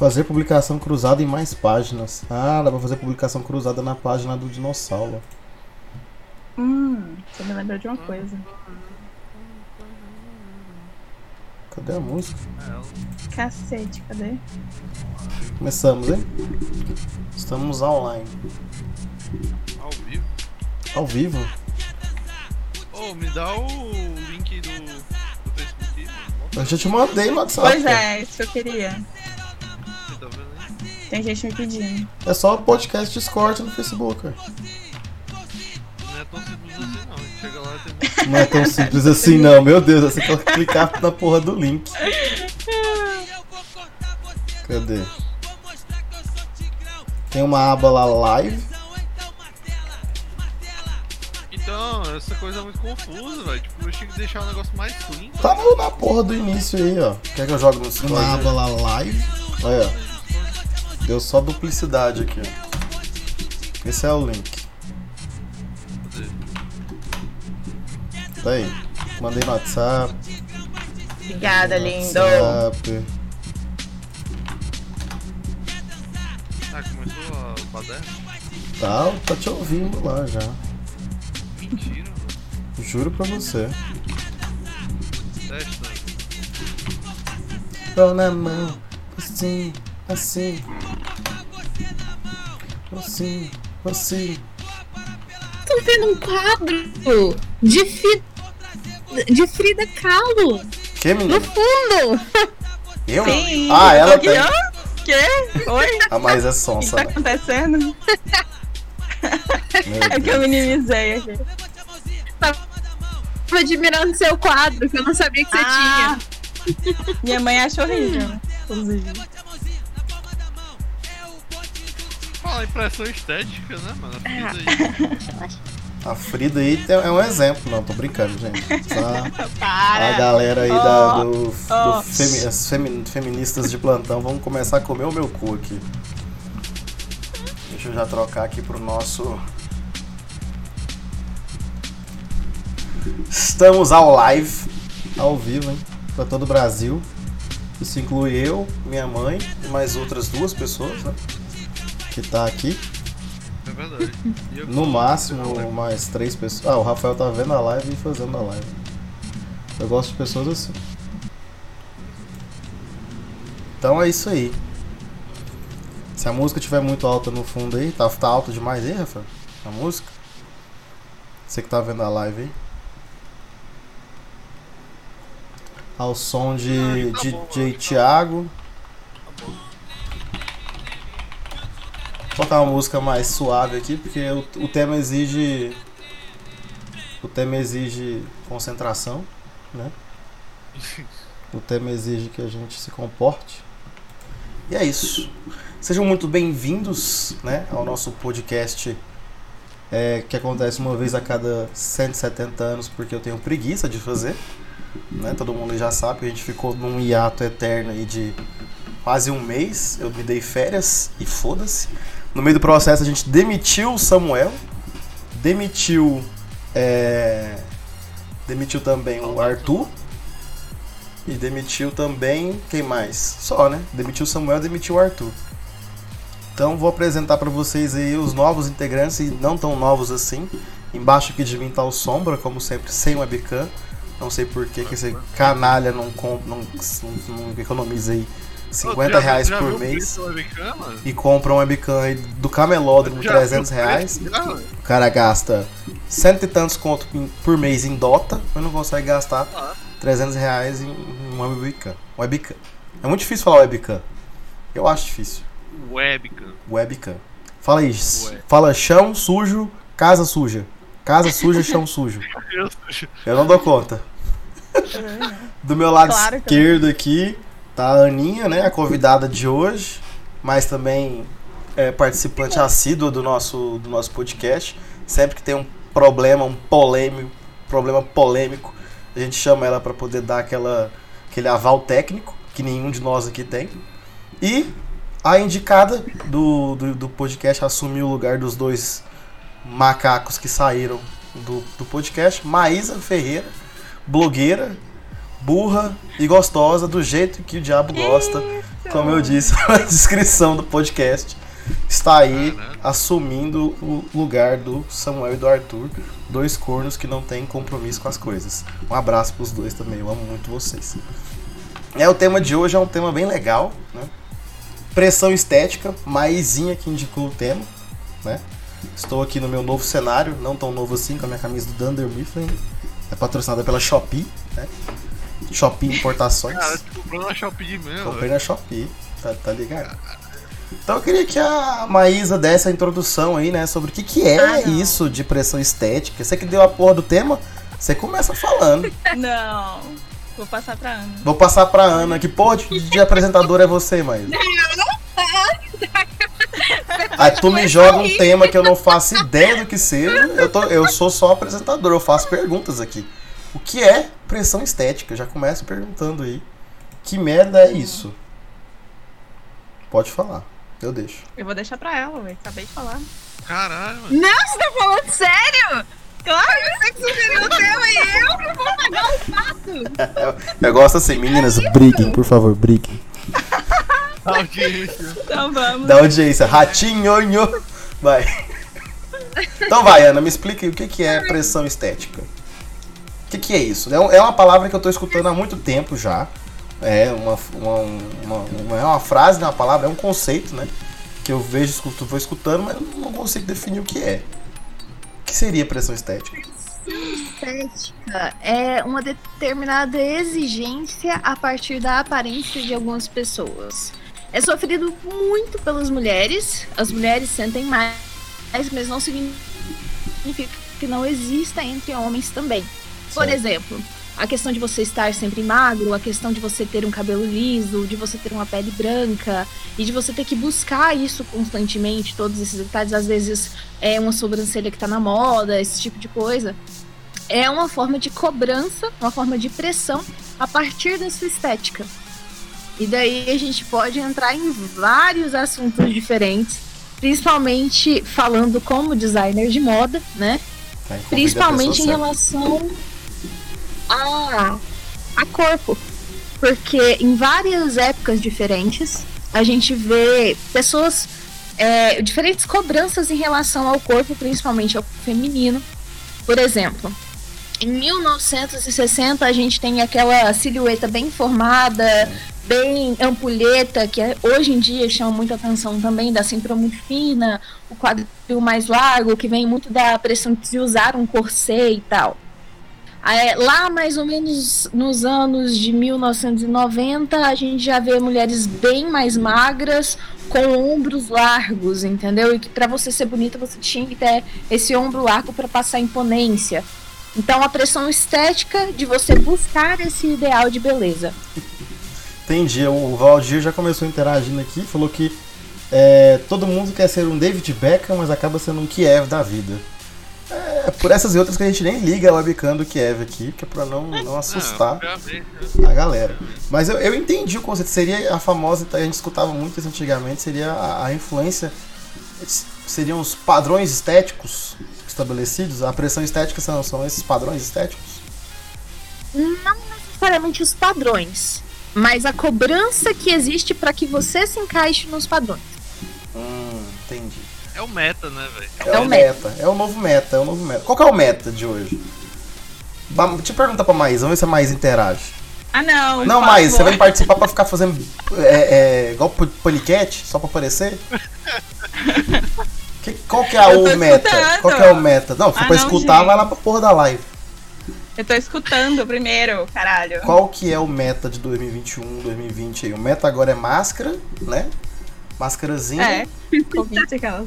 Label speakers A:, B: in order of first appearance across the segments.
A: Fazer publicação cruzada em mais páginas. Ah, dá pra fazer publicação cruzada na página do dinossauro.
B: Hum, você me lembrou de uma coisa.
A: Cadê a música?
B: Cacete, cadê?
A: Começamos, hein? Estamos online.
C: Ao vivo?
A: Ao vivo?
C: Ô, me dá o link do, do Facebook.
A: Eu já te mandei no WhatsApp.
B: Pois é, isso que eu queria. Tem gente me pedindo.
A: É só podcast Discord no Facebook, cara.
C: Não é tão simples assim não. A gente chega lá e tem
A: Não é tão simples assim não, meu Deus, você tem que clicar na porra do link. Cadê? Tem uma aba lá live.
C: Então, essa coisa é muito confusa, velho. Tipo, eu tinha que deixar o negócio mais clean.
A: Tá no- na porra do início aí, ó. Quer que eu jogue no Discord? Uma aba lá live. Olha, ó. Deu só duplicidade aqui. Esse é o link. Tá aí. Mandei no WhatsApp.
B: Obrigada, lindo.
A: WhatsApp.
C: Ah, começou a baderna?
A: Tá, tá te ouvindo lá já.
C: Mentira, mano.
A: Juro pra você.
C: Testa.
A: Pão na mão, assim, assim. Assim, assim.
D: Tô vendo um quadro de, fi... de Frida Kahlo
A: Que
D: no
A: menino?
D: fundo.
A: Eu?
B: Sim,
A: Ah,
B: eu
A: ela tem.
B: ó. Quê? Oi?
A: Ah, mas é
B: O que
A: sonsa.
B: tá
A: né?
B: acontecendo? É que eu minimizei aqui.
D: Tô admirando seu quadro, que eu não sabia que você
B: Ah, Minha mãe acha horrível, inclusive.
C: Fala impressão estética, né, mano? Aí.
A: A Frida aí é um exemplo. Não, tô brincando, gente. Só
B: Para.
A: a galera aí da,
B: Ó,
A: do, do
B: ó.
A: femi- as femi- feministas de plantão vão começar a comer o meu cu aqui. Deixa eu já trocar aqui pro nosso. Estamos ao live, ao vivo, hein? Pra todo o Brasil. Isso inclui eu, minha mãe e mais outras duas pessoas, né? Que tá aqui.
C: É verdade.
A: No máximo, mais três pessoas. Ah, o Rafael tá vendo a live e fazendo a live. Eu gosto de pessoas assim. Então é isso aí. Se a música estiver muito alta no fundo aí, tá, tá alto demais aí, Rafael? A música? Você que tá vendo a live aí. Ao som de
C: tá bom,
A: DJ
C: tá.
A: Thiago. Vou colocar uma música mais suave aqui, porque o, o tema exige. O tema exige concentração, né? O tema exige que a gente se comporte. E é isso. Sejam muito bem-vindos né, ao nosso podcast é, que acontece uma vez a cada 170 anos, porque eu tenho preguiça de fazer. Né? Todo mundo já sabe que a gente ficou num hiato eterno aí de quase um mês. Eu me dei férias e foda-se. No meio do processo a gente demitiu o Samuel, demitiu. é, demitiu também o Arthur. E demitiu também. Quem mais? Só, né? Demitiu o Samuel e demitiu o Arthur. Então vou apresentar para vocês aí os novos integrantes e não tão novos assim. Embaixo aqui de mim tá o Sombra, como sempre, sem webcam. Não sei por que, que esse canalha não, não, não, não economiza aí 50
C: já-
A: reais
C: já
A: por mês
C: webcam,
A: e compra um webcam aí do camelódromo
C: Já
A: 300
C: viu o
A: reais. O cara gasta cento e tantos conto por mês em Dota, mas não consegue gastar
C: Ah.
A: 300 reais em uma webcam. Webcam. É muito difícil falar webcam. Eu acho difícil.
C: Webcam.
A: Webcam. Fala aí.
C: Ué.
A: Fala chão sujo, casa suja. Casa suja, chão sujo.
C: Eu-
A: não dou conta. Do meu lado
B: Claro
A: esquerdo aqui tá a Aninha, né? A convidada de hoje, mas também é, participante assídua do nosso, do nosso podcast. Sempre que tem um problema, um polêmico, problema polêmico, a gente chama ela para poder dar aquela, aquele aval técnico que nenhum de nós aqui tem. E a indicada do, do, do podcast assumiu o lugar dos dois macacos que saíram do, do podcast, Maísa Ferreira, blogueira, burra e gostosa, do jeito que o diabo gosta, como eu disse na descrição do podcast. Está aí
C: Caramba.
A: assumindo o lugar do Samuel e do Arthur, dois cornos que não têm compromisso com as coisas. Um abraço pros dois também, eu amo muito vocês. É, o tema de hoje é um tema bem legal, né? Pressão estética, Maisinha que indicou o tema, né? Estou aqui no meu novo cenário, não tão novo assim, com a minha camisa do Dunder Mifflin. É patrocinada pela Shopee, né? Shopee Importações.
C: Cara, tu comprou na Shopee mesmo.
A: Comprei
C: velho.
A: na Shopee, tá, tá ligado? Então eu queria que a Maísa desse a introdução aí, né? Sobre o que, que é
B: Ah,
A: isso de pressão estética. Você que deu a porra do tema, você começa falando.
B: Não. Vou passar pra Ana.
A: Vou passar pra Ana. Que porra de, de apresentador é você, Maísa? Aí tu me joga um tema que eu não faço ideia do que seja. Eu, tô, eu sou só apresentador, eu faço perguntas aqui. O que é pressão estética? Eu já começo perguntando aí. Que merda é isso? Pode falar, eu deixo.
B: Eu vou deixar pra ela, ué. Acabei de falar.
C: Caralho, mano.
D: Não, você tá falando sério?
B: Claro!
D: Sei que sugeriu o tema e eu que vou pagar o pato.
A: Eu, eu gosto assim, meninas, briguem, por favor, briguem.
C: Audiência.
B: Então vamos.
A: Da audiência, ratinho, nho. vai. Então vai, Ana, me explica aí o que, que é pressão estética. O que, que é isso? É, um- é uma palavra que eu tô escutando há muito tempo já. É uma, uma, uma, uma- é uma frase, não é uma palavra, é um conceito, né? Que eu vejo, escuto, vou escutando, mas não consigo definir o que é. O que seria pressão estética?
D: Estética é uma determinada exigência a partir da aparência de algumas pessoas. É sofrido muito pelas mulheres, as mulheres sentem mais, mas não significa que não exista entre homens também. Por exemplo, a questão de você estar sempre magro, a questão de você ter um cabelo liso, de você ter uma pele branca e de você ter que buscar isso constantemente, todos esses detalhes, às vezes é uma sobrancelha que tá na moda, esse tipo de coisa. É uma forma de cobrança, uma forma de pressão a partir da sua estética. E daí a gente pode entrar em vários assuntos diferentes, principalmente falando como designer de moda, né? Principalmente em relação a, a corpo. Porque em várias épocas diferentes, a gente vê pessoas. é, diferentes cobranças em relação ao corpo, principalmente ao feminino. Por exemplo, em 1960 a gente tem aquela silhueta bem formada, bem ampulheta, que é- hoje em dia chama muita atenção também, da cintura muito fina, o quadril mais largo, que vem muito da pressão de usar um corset e tal. É, lá mais ou menos nos anos de 1990, a gente já vê mulheres bem mais magras, com ombros largos, entendeu? E que pra você ser bonita você tinha que ter esse ombro largo para passar imponência. Então a pressão estética de você buscar esse ideal de beleza.
A: Entendi. O Valdir já começou interagindo aqui, falou que é, todo mundo quer ser um David Beckham, mas acaba sendo um Kiev da vida. É por essas e outras que a gente nem liga a webcam do Kiev aqui, que é pra não, não assustar
C: Não, obviamente.
A: a galera. Mas eu, eu entendi o conceito. Seria a famosa, a gente escutava muito isso antigamente, seria a, a influência, seriam os padrões estéticos estabelecidos. A pressão estética são, são esses padrões estéticos?
D: Não necessariamente os padrões, mas a cobrança que existe para que você se encaixe nos padrões.
A: Hum, entendi.
C: É o meta, né, velho?
A: É, o meta. É o novo meta, é o novo meta. Qual que é o meta de hoje? Eu perguntar pra Maísa, vamos ver se a Maísa interage.
B: Ah, não.
A: Não, Maísa, você vai participar pra ficar fazendo é, é, igual paniquete, só pra aparecer? Que- qual que é o meta?
B: escutando.
A: Qual que é o meta? Não, se for
B: Ah,
A: pra
B: não,
A: escutar,
B: gente.
A: vai lá pra porra da live.
B: Eu tô escutando primeiro, caralho.
A: Qual que é o meta de 2021, 2020 aí? O meta agora é máscara, né? Máscarazinha.
B: É, Covid, aquela.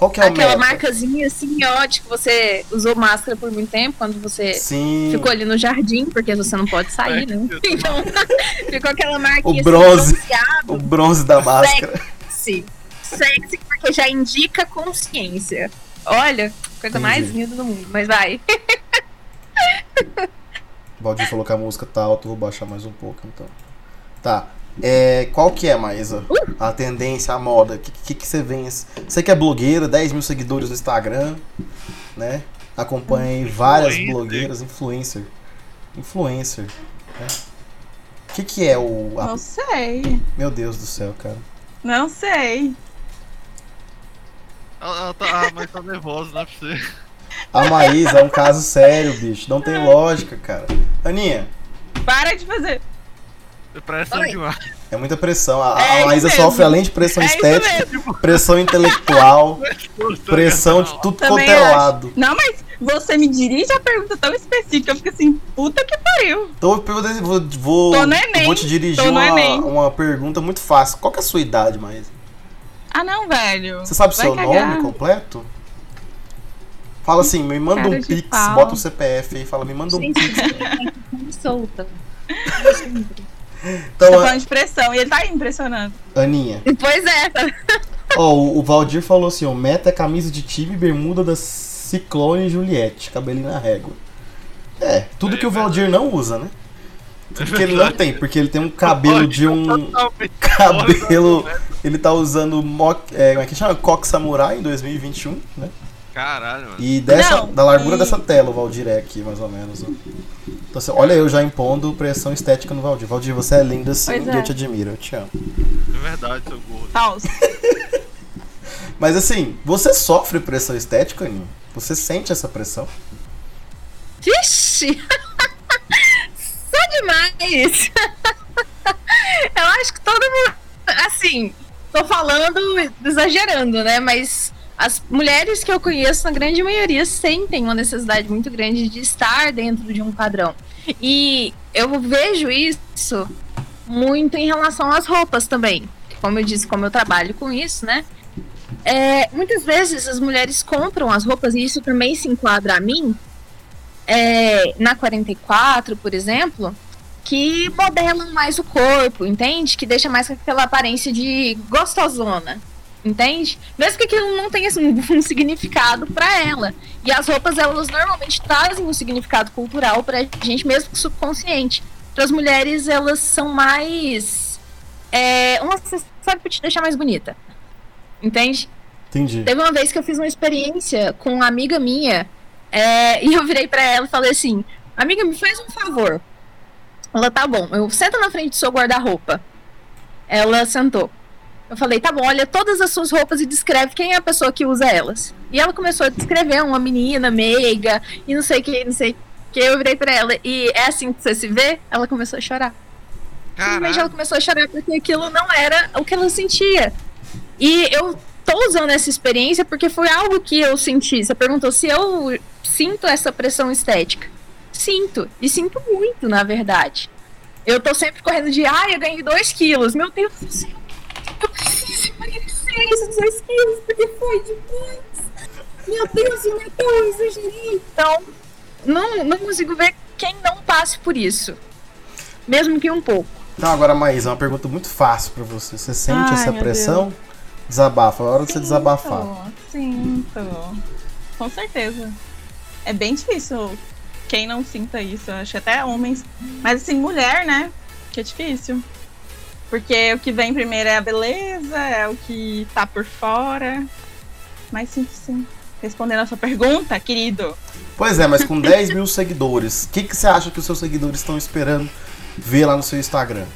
A: Qual que é o
D: Aquela
A: meta?
D: marcazinha assim, ó, de que você usou máscara por muito tempo, quando você
A: Sim.
D: ficou ali no jardim, porque você não pode sair, né? Então, ficou aquela marquinha
A: O bronze.
D: assim, bronzeado,
A: O bronze da máscara.
D: sexy. Sexy, porque já indica consciência. Olha, coisa
A: Entendi.
D: mais linda do mundo, mas vai.
A: O Valdir falou que a música tá alta, eu vou baixar mais um pouco então. Tá. É, qual que é, Maísa? A tendência, a moda? O que, que, que você vem? Você que é blogueira, 10 mil seguidores no Instagram, né? Acompanha aí várias
C: Influencer.
A: blogueiras, influencer. Influencer. né? O que, que é o. a-
B: Não sei.
A: Meu Deus do céu, cara.
B: Não sei.
C: Ela, ela tá, ah, mas tá nervosa, não é pra você.
A: A Maísa é um caso sério, bicho. Não tem lógica, cara. Aninha,
B: Para de fazer.
C: Pressão
D: Oi.
C: demais.
A: é muita pressão. A, a
B: É isso
A: Maísa
B: mesmo.
A: sofre além de pressão
B: É
A: estética, pressão intelectual, pressão de tudo
B: Também
A: quanto é lado.
B: Não, mas você me dirige a pergunta tão específica. Eu fico assim, puta que pariu.
A: Então eu vou, vou, vou,
B: Tô no Enem.
A: vou te dirigir
B: Tô no
A: uma,
B: Enem.
A: uma pergunta muito fácil. Qual que é a sua idade, Maísa?
B: Ah, não, velho.
A: Você sabe o seu
B: cagar.
A: nome completo? Fala assim, me manda
B: Cara
A: um pix,
B: pau.
A: bota o CPF aí, fala, me manda um
D: Gente,
A: pix.
D: solta.
B: Tá
A: Então, a-
B: falando de pressão. E ele tá aí impressionando.
A: Aninha,
D: Pois é,
A: ó, o, o Valdir falou assim, ó, meta é camisa de time e bermuda da Ciclone Juliette, cabelinho na régua. É, tudo que o Valdir não usa, né? Tudo que ele não tem, porque ele tem um cabelo de um... Cabelo... Ele tá usando mo- é, como é que chama? Coque Samurai em 2021, né?
C: Caralho, mano.
A: E dessa,
B: Não,
A: da largura
B: e-
A: dessa tela, o Valdir é aqui, mais ou menos. ó. Então, assim, olha eu já impondo pressão estética no Valdir. Valdir, você é linda sim
B: Pois
A: e
B: é.
A: eu te admiro, eu te amo.
C: É verdade, seu gordo.
B: Falso.
A: Mas assim, você sofre pressão estética, Aninha? Você sente essa pressão?
D: Vixe! Só demais! Eu acho que todo mundo. Assim, tô falando, exagerando, né? Mas as mulheres que eu conheço, na grande maioria, sentem uma necessidade muito grande de estar dentro de um padrão. E eu vejo isso muito em relação às roupas também. Como eu disse, como eu trabalho com isso, né? É, muitas vezes as mulheres compram as roupas, e isso também se enquadra a mim, é, na 44, por exemplo, que modelam mais o corpo, entende? Que deixa mais aquela aparência de gostosona, entende? Mesmo que aquilo não tenha assim, um significado para ela. E as roupas, elas normalmente trazem um significado cultural pra gente, mesmo que subconsciente. Para as mulheres, elas são mais. É, um acessório pra te deixar mais bonita. Entende?
A: Entendi.
D: Teve uma vez que eu fiz uma experiência com uma amiga minha é, e eu virei pra ela e falei assim: Amiga, me faz um favor. Ela, tá bom, eu senta na frente do seu guarda-roupa. Ela sentou. Eu falei, tá bom, olha todas as suas roupas e descreve quem é a pessoa que usa elas. E ela começou a descrever uma menina meiga e não sei o que, não sei o que. Eu virei pra ela e é assim que você se vê? Ela começou a chorar. Simplesmente ela começou a chorar porque aquilo não era o que ela sentia. E eu tô usando essa experiência porque foi algo que eu senti. Você perguntou se eu sinto essa pressão estética. Sinto. E sinto muito, na verdade. Eu tô sempre correndo de, ai, eu ganhei 2 quilos. Meu Deus do céu. Eu preciso emagrecer esses 2 quilos porque foi demais. Meu Deus, eu eu exagerei. Então, não, não consigo ver quem não passe por isso. Mesmo que um pouco.
A: Então agora, Maísa, uma pergunta muito fácil pra você. Você sente
B: Ai,
A: essa pressão? Desabafa, é hora de você desabafar.
B: Sinto. Com certeza. É bem difícil quem não sinta isso. Eu acho até homens. Mas assim, mulher, né? Que é difícil. Porque o que vem primeiro é a beleza, é o que tá por fora. Mas sinto sim. Respondendo a sua pergunta, querido.
A: Pois é, mas com 10 mil seguidores, o que, que você acha que os seus seguidores estão esperando ver lá no seu Instagram?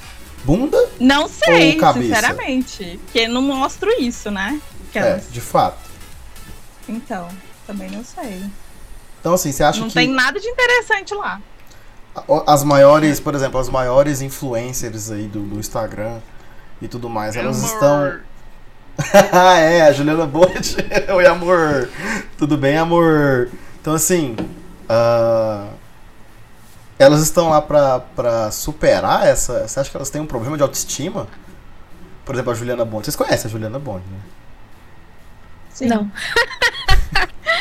A: Bunda?
B: Não sei, sinceramente. Porque não mostro isso, né?
A: É,
B: Aquelas.
A: de fato.
B: Então, também não sei.
A: Então, assim, você acha
B: Não
A: que
B: tem nada de interessante lá.
A: As maiores, por exemplo, as maiores influencers aí do, do Instagram e tudo mais, elas
C: Amor.
A: estão. Ah, é, a Juliana Bonte. Oi, amor. Tudo bem, amor? Então, assim. ah, elas estão lá pra, pra superar essa. Você acha que elas têm um problema de autoestima? Por exemplo, a Juliana Bonte. Vocês conhecem a Juliana Bonte, né?
B: Sim.
D: Não.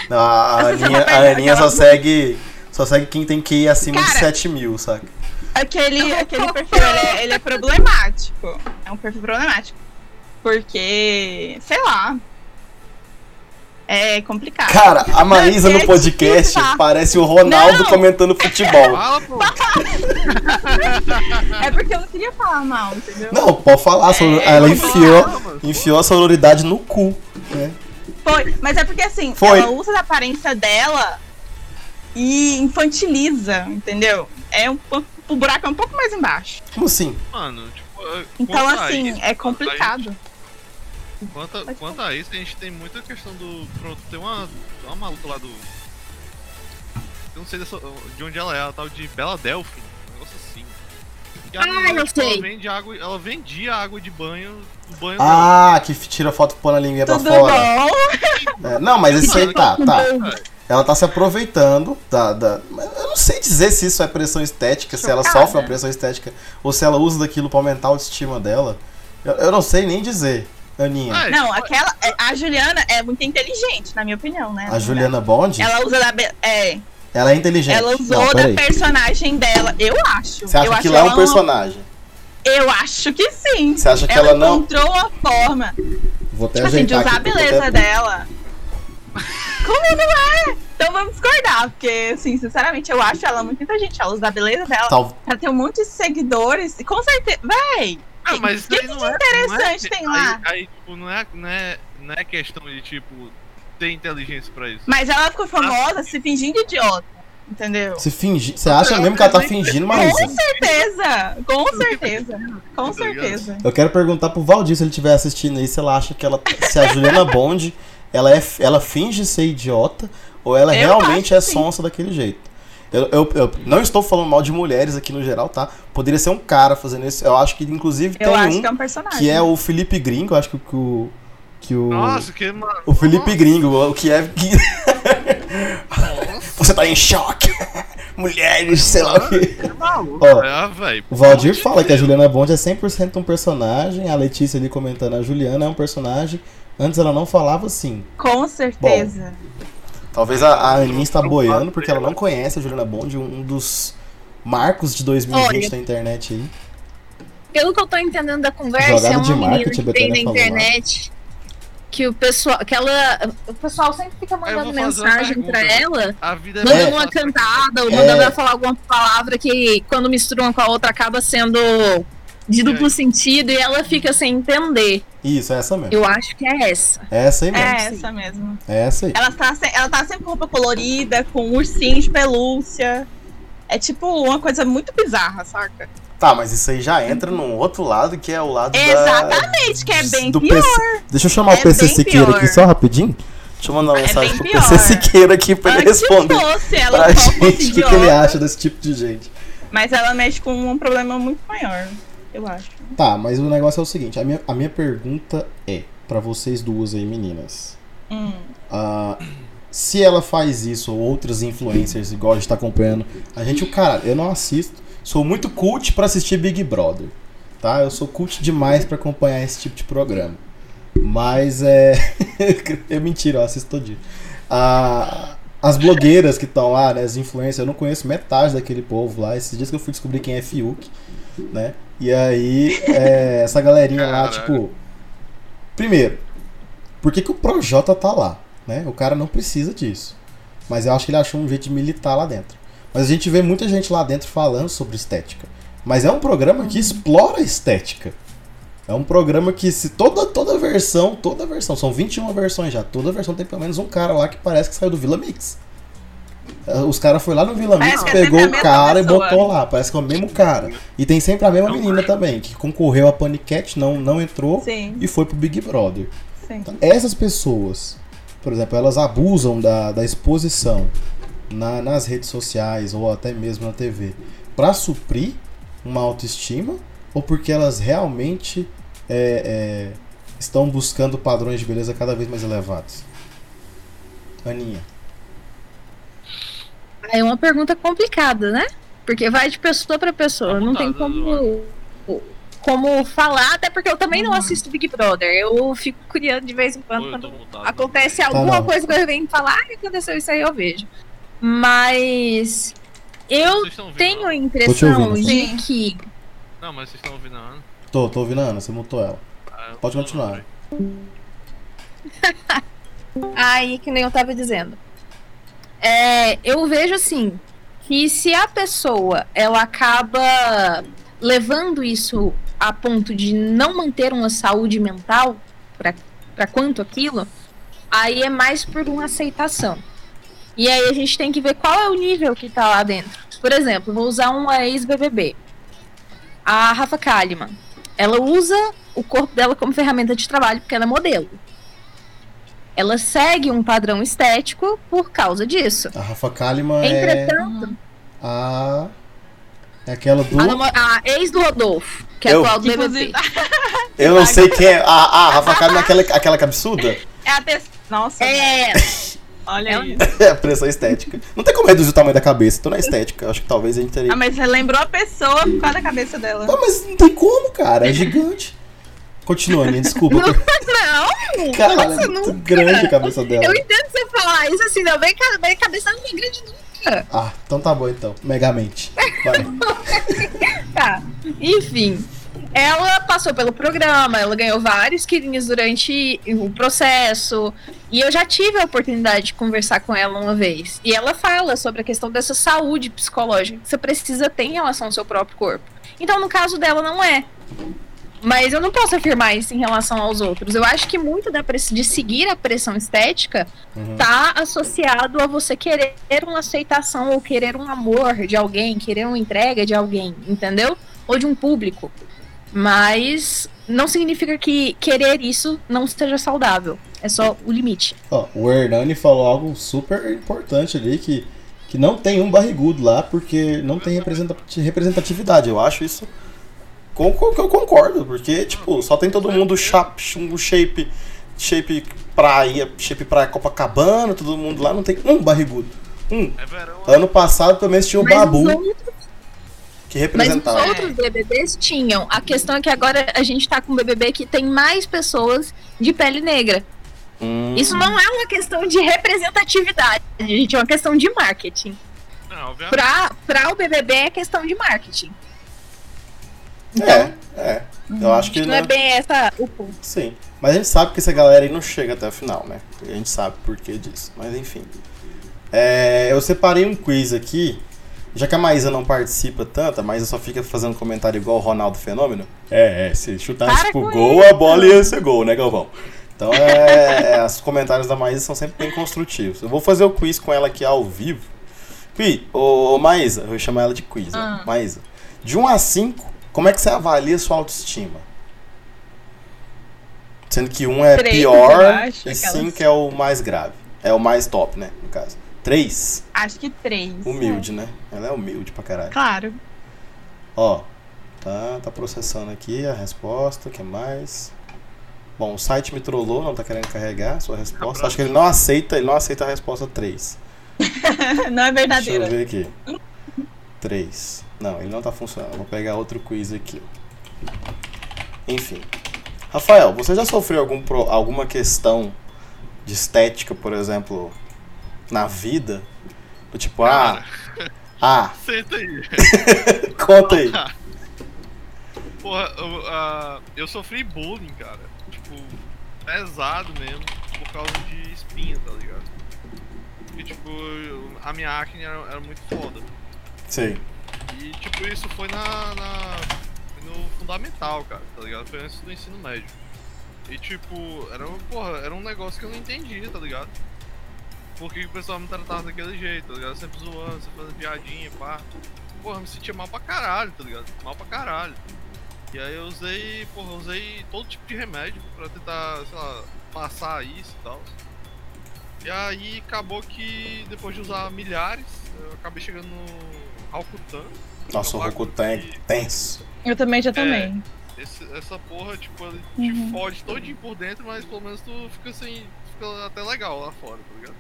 A: Não, a Aninha, a Aninha só segue. Só segue quem tem que ir acima de
B: Cara,
A: 7 mil, saca?
B: Aquele, aquele perfil, ele é, ele é problemático. É um perfil problemático. Porque, sei lá. É complicado.
A: Cara, a Maísa no
B: Porque,
A: podcast
B: tipo,
A: parece o Ronaldo
B: Não.
A: comentando futebol.
B: É porque eu não queria falar mal, entendeu?
A: Não, pode falar.
B: É,
A: ela enfiou,
C: fala, mano.
A: enfiou a sororidade no cu. Né?
B: Foi. Mas é porque assim,
A: Foi.
B: ela usa da aparência dela e infantiliza, entendeu? É um, o buraco é um pouco mais embaixo.
A: Como assim?
C: Mano, tipo.
B: Então,
C: a
B: assim,
C: isso,
B: é
C: a
B: complicado.
C: Quanto, a- quanto a isso, a gente tem muita questão do. Pronto, tem uma, uma maluca lá do. Eu não sei dessa- de onde ela é, ela tal de Bela Delphi, um negócio assim. E a
D: Ah, eu
C: tipo, ela
D: sei.
C: vende água, ela vendia água de banho do banho
A: Ah, que f- tira foto pôr na linguinha pra fora.
B: bom?
A: É, não, mas isso aí tá, tá. Ela tá se aproveitando da, da. Eu não sei dizer se isso é pressão estética, se ela
B: Chocada.
A: sofre uma pressão estética, ou se ela usa daquilo pra aumentar a autoestima dela. Eu, eu não sei nem dizer, Aninha.
C: É,
B: Não,
C: tipo,
B: aquela. A Juliana é muito inteligente, na minha opinião, né?
A: a Juliana Bond, ela,
B: Ela usa da. É,
A: é inteligente.
B: ela usou
A: não,
B: da personagem dela. Eu acho.
A: Você acha
B: eu
A: que lá é um
B: ela
A: personagem?
B: Eu acho que sim.
A: Você acha que ela não-
B: encontrou uma forma,
A: Vou até
B: tipo assim, de usar a
A: aqui, tô
B: beleza
A: até-
B: dela. Como não é? Porque, assim, sinceramente, eu acho ela muito inteligente. Ela usa a beleza dela
A: Tal-
B: pra ter um monte de seguidores. E com certeza. Véi!
C: Ah, mas
B: que que
C: não é,
B: interessante
C: não é,
B: tem lá?
C: Aí, aí, tipo, não é, não, é, não é questão de, tipo, ter inteligência pra isso.
B: Mas ela ficou famosa se fingindo idiota. Entendeu?
A: Se fingir. Você acha mesmo que ela tá fingindo, Maísa?
B: Com certeza! Com certeza! Com
C: Tá
B: certeza.
A: Eu quero perguntar pro Valdir se ele estiver assistindo aí, se ela acha que ela. Se a Juliana Bond, ela, é, ela finge ser idiota ou ela
B: Eu
A: realmente é
B: que sim.
A: sonsa daquele jeito. Eu, eu, eu não estou falando mal de mulheres aqui no geral, tá? Poderia ser um cara fazendo isso. Eu acho que inclusive
B: Eu
A: tem
B: acho
A: um
B: que é um personagem.
A: que é o Felipe Gringo, eu acho que, o- que o. Que o
C: Nossa, que mano.
A: o Felipe Gringo, o que é. Que... Você tá em choque! Mulheres, sei lá o quê.
C: É maluco.
A: Ó,
C: é, velho.
A: O Valdir fala que a Juliana Bond é 100% um personagem, a Letícia ali comentando, a Juliana é um personagem. Antes ela não falava assim.
B: Com certeza.
A: Talvez a, a Aninha está boiando porque ela não conhece a Juliana Bond, um dos marcos de 2020
D: Olha.
A: da internet aí.
D: Pelo que eu tô entendendo da conversa,
A: Jogada
D: é
A: de
D: uma menina
A: marketing,
D: que tem na
A: falou lá.
D: internet que o pessoal, que ela, o pessoal sempre fica
C: Eu
D: mandando mensagem pra ela,
C: A vida é
D: uma
C: fácil.
D: cantada, ou
A: É.
D: mandando ela falar alguma palavra que quando mistura uma com a outra acaba sendo de duplo sentido e ela fica sem entender.
A: Isso, é essa mesmo.
D: Eu acho que é essa.
A: É essa aí mesmo.
B: É
D: sim.
B: essa mesmo.
A: É essa aí.
B: Ela tá, se- ela tá sempre com roupa colorida, com ursinho de pelúcia. É tipo uma coisa muito bizarra, saca?
A: Tá, mas isso aí já entra num outro lado que é o lado da.
B: Exatamente, que é bem
A: do
B: pior.
A: PC. Deixa eu chamar
B: É
A: o PC Siqueira
B: pior.
A: aqui só rapidinho. Deixa eu mandar uma
B: É
A: mensagem
B: bem
A: pro
B: pior.
A: PC Siqueira aqui pra ele
B: Antes
A: responder
B: fosse, ela
A: pra gente o que, que ele acha desse tipo de gente.
B: Mas ela mexe com um problema muito maior, eu acho.
A: Tá, mas o negócio é o seguinte, a minha, a minha pergunta é, pra vocês duas aí, meninas.
B: Hum.
A: ah, se ela faz isso, ou outras influencers, igual a gente tá acompanhando, a gente, o cara, eu não assisto. Sou muito cult pra assistir Big Brother. Tá? Eu sou cult demais pra acompanhar esse tipo de programa. Mas é. é mentira, eu assisto todo dia. Ah, as blogueiras que estão lá, né? As influencers, eu não conheço metade daquele povo lá. Esses dias que eu fui descobrir quem é Fiuk, né? E aí, é, essa galerinha lá, tipo. Primeiro, por que, que o Projota tá lá? Né? O cara não precisa disso. Mas eu acho que ele achou um jeito de militar lá dentro. Mas a gente vê muita gente lá dentro falando sobre estética. Mas é um programa que explora estética. É um programa que se toda toda versão, toda versão, são 21 versões já, toda versão tem pelo menos um cara lá que parece que saiu do Vila Mix. Eh, Os caras foi lá no Vila Mix,
B: é
A: pegou
B: sempre
A: o cara e
B: pessoa.
A: botou lá, parece que é o mesmo cara. E tem sempre a mesma
C: Não
A: menina
C: é.
A: também, que concorreu a Panicat, não não entrou
B: Sim,
A: e foi pro Big Brother.
B: sim.
A: Então, essas pessoas, por exemplo, elas abusam da, da exposição na- nas redes sociais ou até mesmo na TV para suprir uma autoestima ou porque elas realmente é, é, estão buscando padrões de beleza cada vez mais elevados? Aninha.
D: É uma pergunta complicada, né? Porque vai de pessoa pra pessoa. Não tem como como falar, até porque eu também não assisto Big Brother. Eu fico curioso de vez em quando, quando
C: mutado.
D: acontece alguma
A: não.
D: coisa que eu venho falar, ah, aconteceu isso aí, eu vejo. Mas eu tenho a
C: não?
D: impressão
A: ouvindo.
D: de
B: Sim.
D: que
C: Não, mas vocês estão ouvindo a Ana?
A: Tô, tô ouvindo a Ana, você mutou ela.
C: Ah,
A: Pode continuar.
D: Aí, que nem eu tava dizendo. É, eu vejo assim que se a pessoa ela acaba levando isso a ponto de não manter uma saúde mental para quanto aquilo, aí é mais por uma aceitação. E aí a gente tem que ver qual é o nível que tá lá dentro. Por exemplo, vou usar uma ex-BBB. A Rafa Kalimann. Ela usa o corpo dela como ferramenta de trabalho porque ela é modelo ela segue um padrão estético por causa disso.
A: A Rafa Kalimann é
D: Entretanto,
A: a. É aquela do.
D: a, a ex do Rodolfo, que é
A: Eu.
D: atual do BBB.
B: Inclusive,
A: Eu não sei quem é. A, a Rafa Kalimann é aquela, aquela cabeçuda?
B: é a te... Nossa,
D: É,
B: olha
D: é
B: isso.
A: É a pressão estética. Não tem como reduzir o tamanho da cabeça, tô na estética. Acho que talvez a gente teria.
B: Ah, mas você lembrou a pessoa por causa da cabeça dela.
A: Não, mas não tem como, cara. É gigante. Continua, Aninha, desculpa.
D: não,
A: Cara,
D: nossa,
A: é muito grande a cabeça dela.
D: Eu entendo você falar isso assim, não vem cabeça não é grande nunca.
A: Ah, então tá bom então. Megamente. Vai.
D: Tá. Enfim. Ela passou pelo programa, ela ganhou vários quilinhos durante o processo. E eu já tive a oportunidade de conversar com ela uma vez. E ela fala sobre a questão dessa saúde psicológica que você precisa ter em relação ao seu próprio corpo. Então, no caso dela, não é. Mas eu não posso afirmar isso em relação aos outros. Eu acho que muito da de seguir a pressão estética
A: Uhum.
D: tá associado a você querer uma aceitação ou querer um amor de alguém, querer uma entrega de alguém, entendeu? Ou de um público. Mas não significa que querer isso não seja saudável. É só o limite.
A: Ó, o Hernani falou algo super importante ali que, que não tem um barrigudo lá porque não tem representa- representatividade. Eu acho isso com, com- que eu concordo, porque tipo, só tem todo mundo chap, um shape shape praia, shape praia Copacabana, todo mundo lá não tem um barrigudo. Um.
C: É verão.
A: Ano passado pelo menos tinha o Babu que
D: mas os
A: representava.
D: outros BBBs tinham. A questão é que agora a gente tá com um BBB que tem mais pessoas de pele negra.
A: Hum,
D: Isso não é uma questão de representatividade, gente, é uma questão de marketing. Pra o BBB é questão de marketing. Então,
A: é, é. Eu acho que
D: não
A: né,
D: é bem essa o ponto.
A: Sim. Mas a gente sabe que essa galera aí não chega até o final, né? A gente sabe por que disso. Mas enfim. É, eu separei um quiz aqui. Já que a Maísa não participa tanto, a Maísa só fica fazendo comentário igual o Ronaldo Fenômeno. É, é, se chutasse pro
B: com
A: gol, a bola ia ser gol, né, Galvão? Então, é, é, os comentários da Maísa são sempre bem construtivos. Eu vou fazer o quiz com ela aqui ao vivo. Quiz, ô, ô Maísa, eu vou chamar ela de quiz.
B: Ah.
A: Maísa, de 1 a 5, como é que você avalia sua autoestima? Sendo que 1 é
B: Três,
A: pior
B: acho,
A: e
B: aquelas-
A: 5 é o mais grave. É o mais top, né, no caso. 3,
B: Acho que três.
A: humilde, né? Ela é humilde pra caralho.
B: Claro.
A: Ó, tá, tá processando aqui a resposta, o que mais? Bom, o site me trollou, não tá querendo carregar a sua resposta. Acho que ele não aceita, ele não aceita a resposta 3.
B: Não é
A: Deixa eu
B: verdadeira.
A: ver aqui. 3. Não, ele não tá funcionando. Vou pegar outro quiz aqui. Enfim. Rafael, você já sofreu algum pro- alguma questão de estética, por exemplo, na vida? Do tipo, ah, ah,
C: Senta aí.
A: conta aí.
C: Porra, eu, ah, eu sofri bullying, cara. Tipo, pesado mesmo, por causa de espinha, tá ligado? E tipo, a minha acne era, era muito foda.
A: Sim.
C: E tipo, isso foi na, na- no fundamental, cara, tá ligado? Foi antes do ensino médio. E tipo, era, um- porra, era um negócio que eu não entendia, tá ligado? Por que o pessoal me tratava daquele jeito, tá ligado? Sempre zoando, sempre fazendo piadinha, pá. Porra, me sentia mal pra caralho, tá ligado? Mal pra caralho. E aí eu usei, porra, eu usei todo tipo de remédio pra tentar, sei lá, passar isso e tal. E aí acabou que depois de usar milhares, eu acabei chegando no Alcutan.
A: Nossa, o
C: É um
A: Rokutan é tenso.
B: Eu também já tomei.
C: Esse- essa porra, tipo, ele
B: Uhum.
C: te fode todinho por dentro, mas pelo menos tu fica assim, fica até legal lá fora, tá ligado?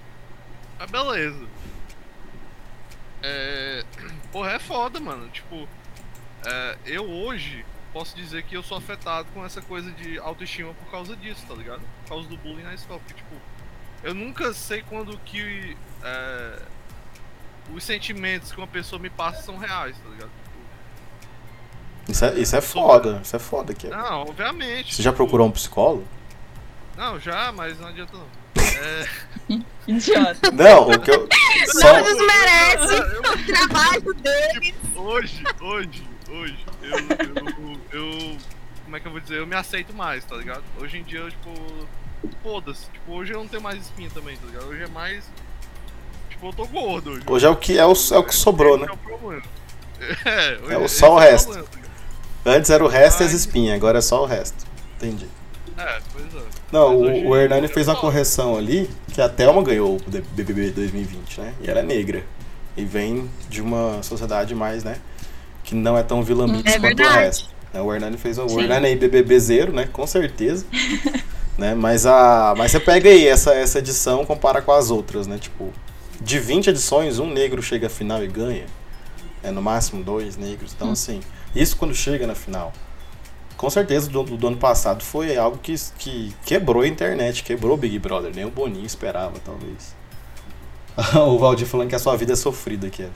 C: Mas beleza. É. Porra, é foda, mano. Tipo, é, eu hoje, posso dizer que eu sou afetado com essa coisa de autoestima por causa disso, tá ligado? Por causa do bullying na escola. Porque, tipo, eu nunca sei quando que é, os sentimentos que uma pessoa me passa são reais, tá ligado?
A: Isso é, isso é foda, isso é foda aqui.
C: Não, obviamente.
A: Você já procurou um psicólogo?
C: Não, já, mas não adianta não. É...
B: Idiota.
A: Não, o que eu. Só,
D: Não desmerece o trabalho dele.
C: Hoje, hoje, hoje, eu, eu, eu. Como é que eu vou dizer? Eu me aceito mais, tá ligado? Hoje em dia eu, tipo. Foda-se. Tipo, hoje eu não tenho mais espinha também, tá ligado? Hoje é mais. Tipo, eu tô gordo hoje.
A: hoje é o que, é o, é o que sobrou, né?
C: É, o problema. é,
A: É o-
C: esse
A: só o resto.
C: problema, tá ligado?
A: Antes era o resto e as
C: Ai.
A: espinhas, agora é só o resto. Entendi.
C: É, pois é.
A: Não, o, o Hernani fez uma correção ali, que a Thelma ganhou o BBB 2020, né? E ela é negra. E vem de uma sociedade mais, né? Que não é tão Vila Mix
D: É
A: quanto o resto. né? O Hernani fez um. O. Hernani aí BBB zero, né? Com certeza. né? Mas, a, mas você pega aí essa, essa edição compara com as outras, né? Tipo, de 20 edições, um negro chega à final e ganha. É, no máximo dois negros. Então, assim, isso quando chega na final. Com certeza, do, do ano passado foi algo que, que quebrou a internet, quebrou o Big Brother. Nem o Boninho esperava, talvez. o Valdir falando que a sua vida é sofrida aqui.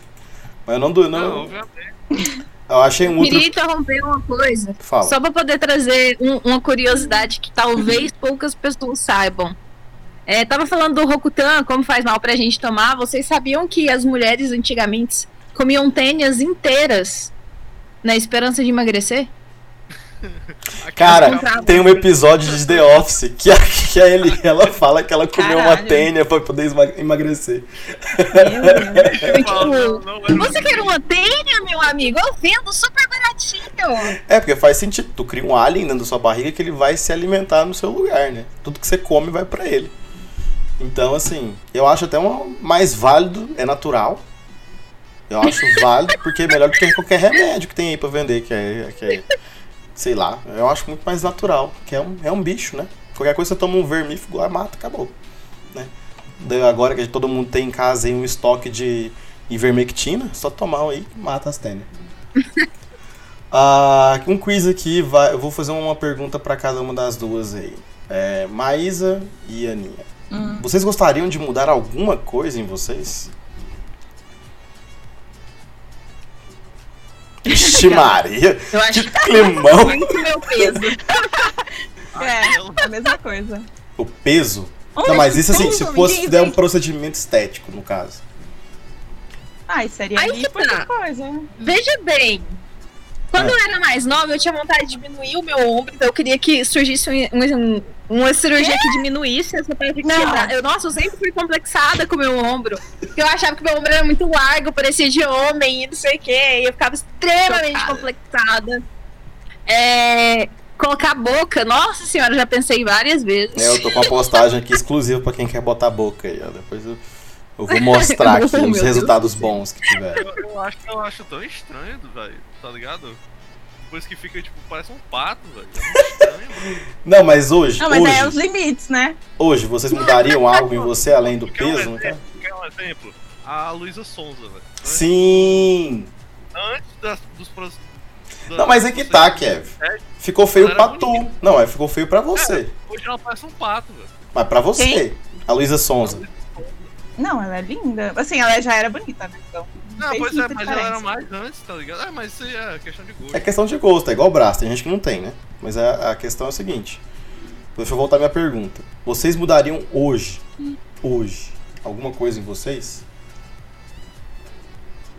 A: Mas eu não,
C: Não,
A: não. Eu achei um outro.
D: Queria interromper uma coisa.
A: Fala.
D: Só pra poder trazer um- uma curiosidade que talvez poucas pessoas saibam. É, tava falando do Rokutan, como faz mal pra gente tomar. Vocês sabiam que as mulheres antigamente comiam tênias inteiras na esperança de emagrecer?
A: Cara, tem um episódio de The Office que a, que a ele, ela fala que ela comeu uma
B: Caralho.
A: tênia pra poder emagrecer.
B: Meu
D: Você quer uma tênia, meu amigo? Eu vendo super baratinho.
A: É, porque faz sentido. Tu cria um alien dentro da sua barriga que ele vai se alimentar no seu lugar, né? Tudo que você come vai pra ele. Então, assim, eu acho até um mais válido, é natural. Eu acho válido, porque é melhor do que qualquer remédio que tem aí pra vender, que é, que é sei lá, eu acho muito mais natural, que é um, é um bicho, né? Qualquer coisa você toma um vermífugo, ah, mata, acabou. Né? Daí Agora que todo mundo tem em casa aí um estoque de ivermectina, só tomar aí que mata as tênias. Ah, um quiz aqui, vai, eu vou fazer uma pergunta pra cada uma das duas aí. É, Maísa e Aninha.
B: Hum.
A: Vocês gostariam de mudar alguma coisa em vocês? Ixi Maria,
D: Eu acho
A: que climão!
D: muito meu peso.
B: É, a mesma coisa.
A: O peso?
B: Onde
A: Não, mas isso assim, se fosse
B: dizem?
A: der um procedimento estético, no caso.
B: Ai, seria
D: Aí
B: aí
D: que tá.
B: coisa.
D: Veja bem. Quando
A: Ah.
D: eu era mais nova, eu tinha vontade de diminuir o meu ombro, então eu queria que surgisse um, um- uma cirurgia que diminuísse essa parte de quebrar. Eu, nossa, eu sempre fui complexada com o meu ombro. porque Eu achava que meu ombro era muito largo, parecia de homem e não sei o quê. E eu ficava extremamente
B: Chocada.
D: complexada. É, colocar a boca, nossa senhora, já pensei várias vezes.
A: É, eu tô com uma postagem aqui exclusiva pra quem quer botar a boca aí, ó. Depois eu, eu vou mostrar aqui os
D: Deus
A: resultados
D: do céu.
A: bons que tiveram.
C: Eu, eu acho, eu acho tão estranho, velho, tá ligado? Depois que fica, tipo, parece um pato, velho. É.
A: Não, mas hoje,
B: Não, mas aí é os
A: hoje,
B: limites, né?
A: hoje, vocês mudariam algo em você além do
C: Quer um
A: peso, não quer?
C: exemplo? Quer um exemplo? A Luísa Sonza, velho.
A: Sim!
C: Antes das, dos... pros- da-
A: Não, mas é que tá, Kev.
C: estéticos,
A: Ficou feio pra
C: era
A: tu. Não, é, ficou feio pra você.
C: Hoje ela parece um pato, velho.
A: Mas pra você. A Luísa Sonza.
B: Não, ela é linda. Assim, ela já era bonita, né? Então.
C: Não, pois é, mas ela era mais antes, tá ligado? Ah, mas isso aí é questão de gosto.
A: É questão de gosto, é igual o braço, tem gente que não tem, né? Mas a, a questão é a seguinte. Deixa eu voltar à minha pergunta. Vocês mudariam hoje, hoje, alguma coisa em vocês?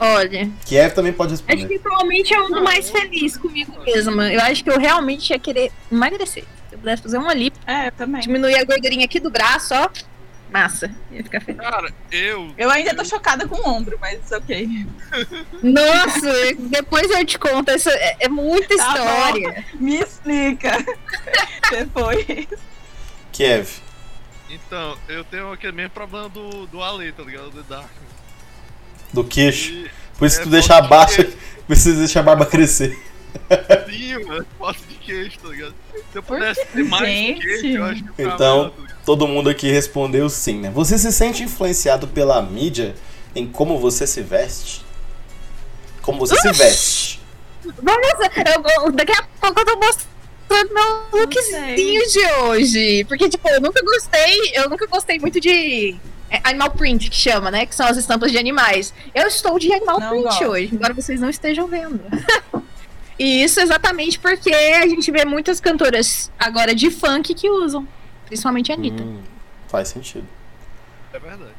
D: Olha,
A: Kiev também pode
D: acho
A: responder.
D: que provavelmente eu ando mais feliz comigo mesma. Eu acho que eu realmente ia querer emagrecer. Se eu pudesse fazer uma lipo,
B: É, eu também.
D: diminuir a gordurinha aqui do braço, ó. Massa. Ia ficar feliz.
C: Cara, eu.
B: Eu ainda tô chocada com o ombro, mas ok.
D: Nossa, depois eu te conto. Essa é, é muita
B: Tá bom.
D: história.
B: Me explica. Depois.
A: Kiev,
C: Então, eu tenho aquele mesmo problema do, do Ale, tá ligado? Do Dark.
A: do queixo.
C: E,
A: Por isso
C: é,
A: que tu deixa a
C: de
A: baixa, precisa deixar a barba crescer.
C: sim, mano, foto de queixo, tá ligado? Se eu pudesse ter mais queixo, eu acho que eu
A: Então-
C: tá?
A: Todo mundo aqui respondeu sim, né? Você se sente influenciado pela mídia em como você se veste? Como você se veste?
D: Vamos, eu, daqui a pouco eu tô mostrando meu lookzinho de hoje. Porque, tipo, eu nunca gostei, eu nunca gostei muito de é, animal print, que chama, né? Que são as estampas de animais. Eu estou de animal
B: Não
D: print
B: gosto.
D: hoje, embora vocês não estejam vendo. e isso exatamente porque a gente vê muitas cantoras agora de funk que usam. Principalmente a Anitta.
A: Hum, faz sentido.
C: É verdade.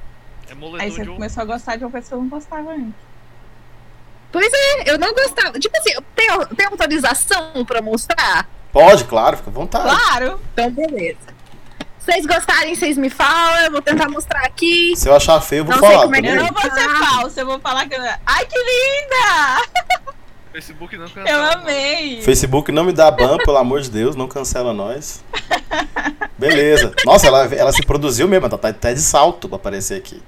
C: É
B: Aí você
C: de um.
B: começou a gostar de uma pessoa que eu não gostava antes.
D: Pois é, eu não gostava. Tipo assim, eu tenho, tenho autorização pra mostrar?
A: Pode, claro, fica à vontade.
B: Claro!
D: Então, beleza. Se vocês gostarem, vocês me falam. Eu vou tentar mostrar aqui.
A: Se eu achar feio, eu vou
D: Não sei
A: falar
D: como é que.
B: Eu não vou ser
D: Ah.
B: falsa, eu vou falar que. Ai, que linda!
C: Facebook não
B: Eu
C: cancela, não.
B: amei!
A: Facebook não me dá ban, pelo amor de Deus, não cancela nós. Beleza. Nossa, ela, ela se produziu mesmo, ela tá até de salto pra aparecer aqui.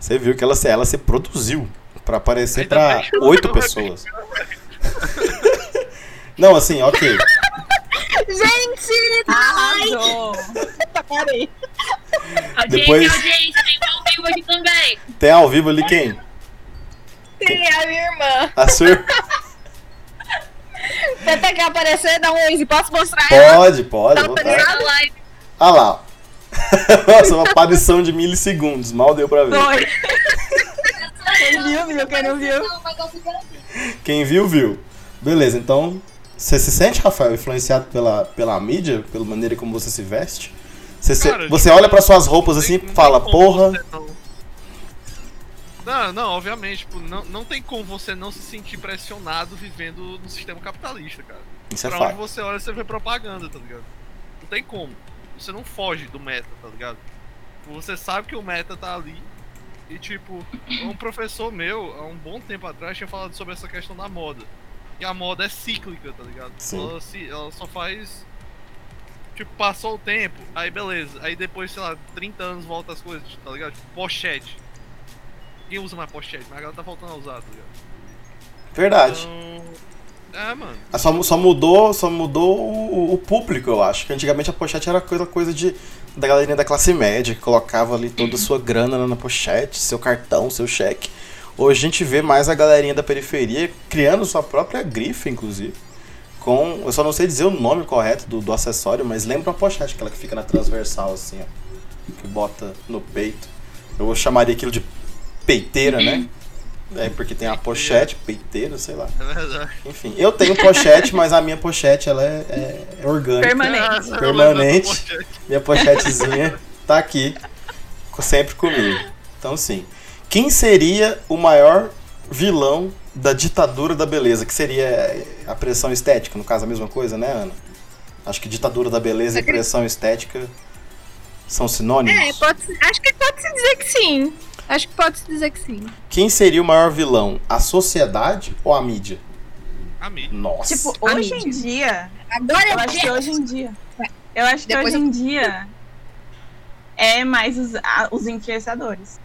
A: Você viu que ela, se- ela se produziu pra aparecer pra
C: eu
A: oito pessoas. Não, assim, ok.
D: Gente!
B: Arrasou!
D: Parei.
A: Depois-
D: audiência, tem ao vivo aqui também.
A: Tem ao vivo ali quem?
D: Tem a minha irmã.
A: A sua...
D: Tenta quer aparecer, dá um oi. Posso mostrar ela?
A: Pode, pode.
D: Tá
A: vontade.
D: live.
A: Ah lá. Nossa, uma aparição de milissegundos. Mal deu pra ver.
B: Foi! Quem viu, viu? Quem não viu?
A: Quem viu, viu. Beleza, então. Você se sente, Rafael, influenciado pela, pela mídia, pela maneira como você se veste? Você, se-
C: Cara,
A: você olha para suas roupas assim e fala, porra.
C: você Não... não, não, obviamente, tipo, não, não tem como você não se sentir pressionado vivendo no sistema capitalista, cara.
A: Isso é
C: pra onde
A: fato.
C: você olha, você vê propaganda, tá ligado? Não tem como. Você não foge do meta, tá ligado? Você sabe que o meta tá ali. E tipo, um professor meu, há um bom tempo atrás, tinha falado sobre essa questão da moda. E a moda é cíclica, tá ligado?
A: Sim.
C: Ela, se, ela só faz. Tipo, passou o tempo, aí beleza. Aí depois, sei lá, 30 anos volta as coisas, tá ligado? Tipo, pochete. Quem usa mais pochete? Mas agora tá voltando a usar, tá ligado?
A: Verdade.
C: Então. É, mano.
A: Ah, Só, só mudou, só mudou o, o público, eu acho. Que antigamente a pochete era coisa, coisa de, da galerinha da classe média, que colocava ali toda a sua grana na pochete, seu cartão, seu cheque. Hoje a gente vê mais a galerinha da periferia criando sua própria grife, inclusive. Com. Eu só não sei dizer o nome correto do, do acessório, mas lembra uma pochete, aquela que fica na transversal, assim, ó. Que bota no peito. Eu chamaria aquilo de peiteira, né? É porque tem a pochete, peiteira, sei lá.
C: É verdade.
A: Enfim, eu tenho pochete, mas a minha pochete ela é, é- orgânica.
B: Permanente.
C: Ah,
A: Permanente. Minha pochetezinha tá aqui, sempre comigo. Então, sim. Quem seria o maior vilão da ditadura da beleza? Que seria a pressão estética, no caso, a mesma coisa, né, Ana? Acho que ditadura da beleza e pressão estética são sinônimos.
D: É, pode, acho que pode se dizer que sim. Acho que pode se dizer que sim.
A: Quem seria o maior vilão? A sociedade ou a mídia?
C: A mim.
A: Nossa.
B: Tipo, hoje
D: mídia.
B: em dia.
D: Agora
B: Eu
D: eu
B: acho que hoje em dia. Eu acho que
D: Depois
B: hoje
D: eu-
B: em dia. É mais os, a- os influenciadores.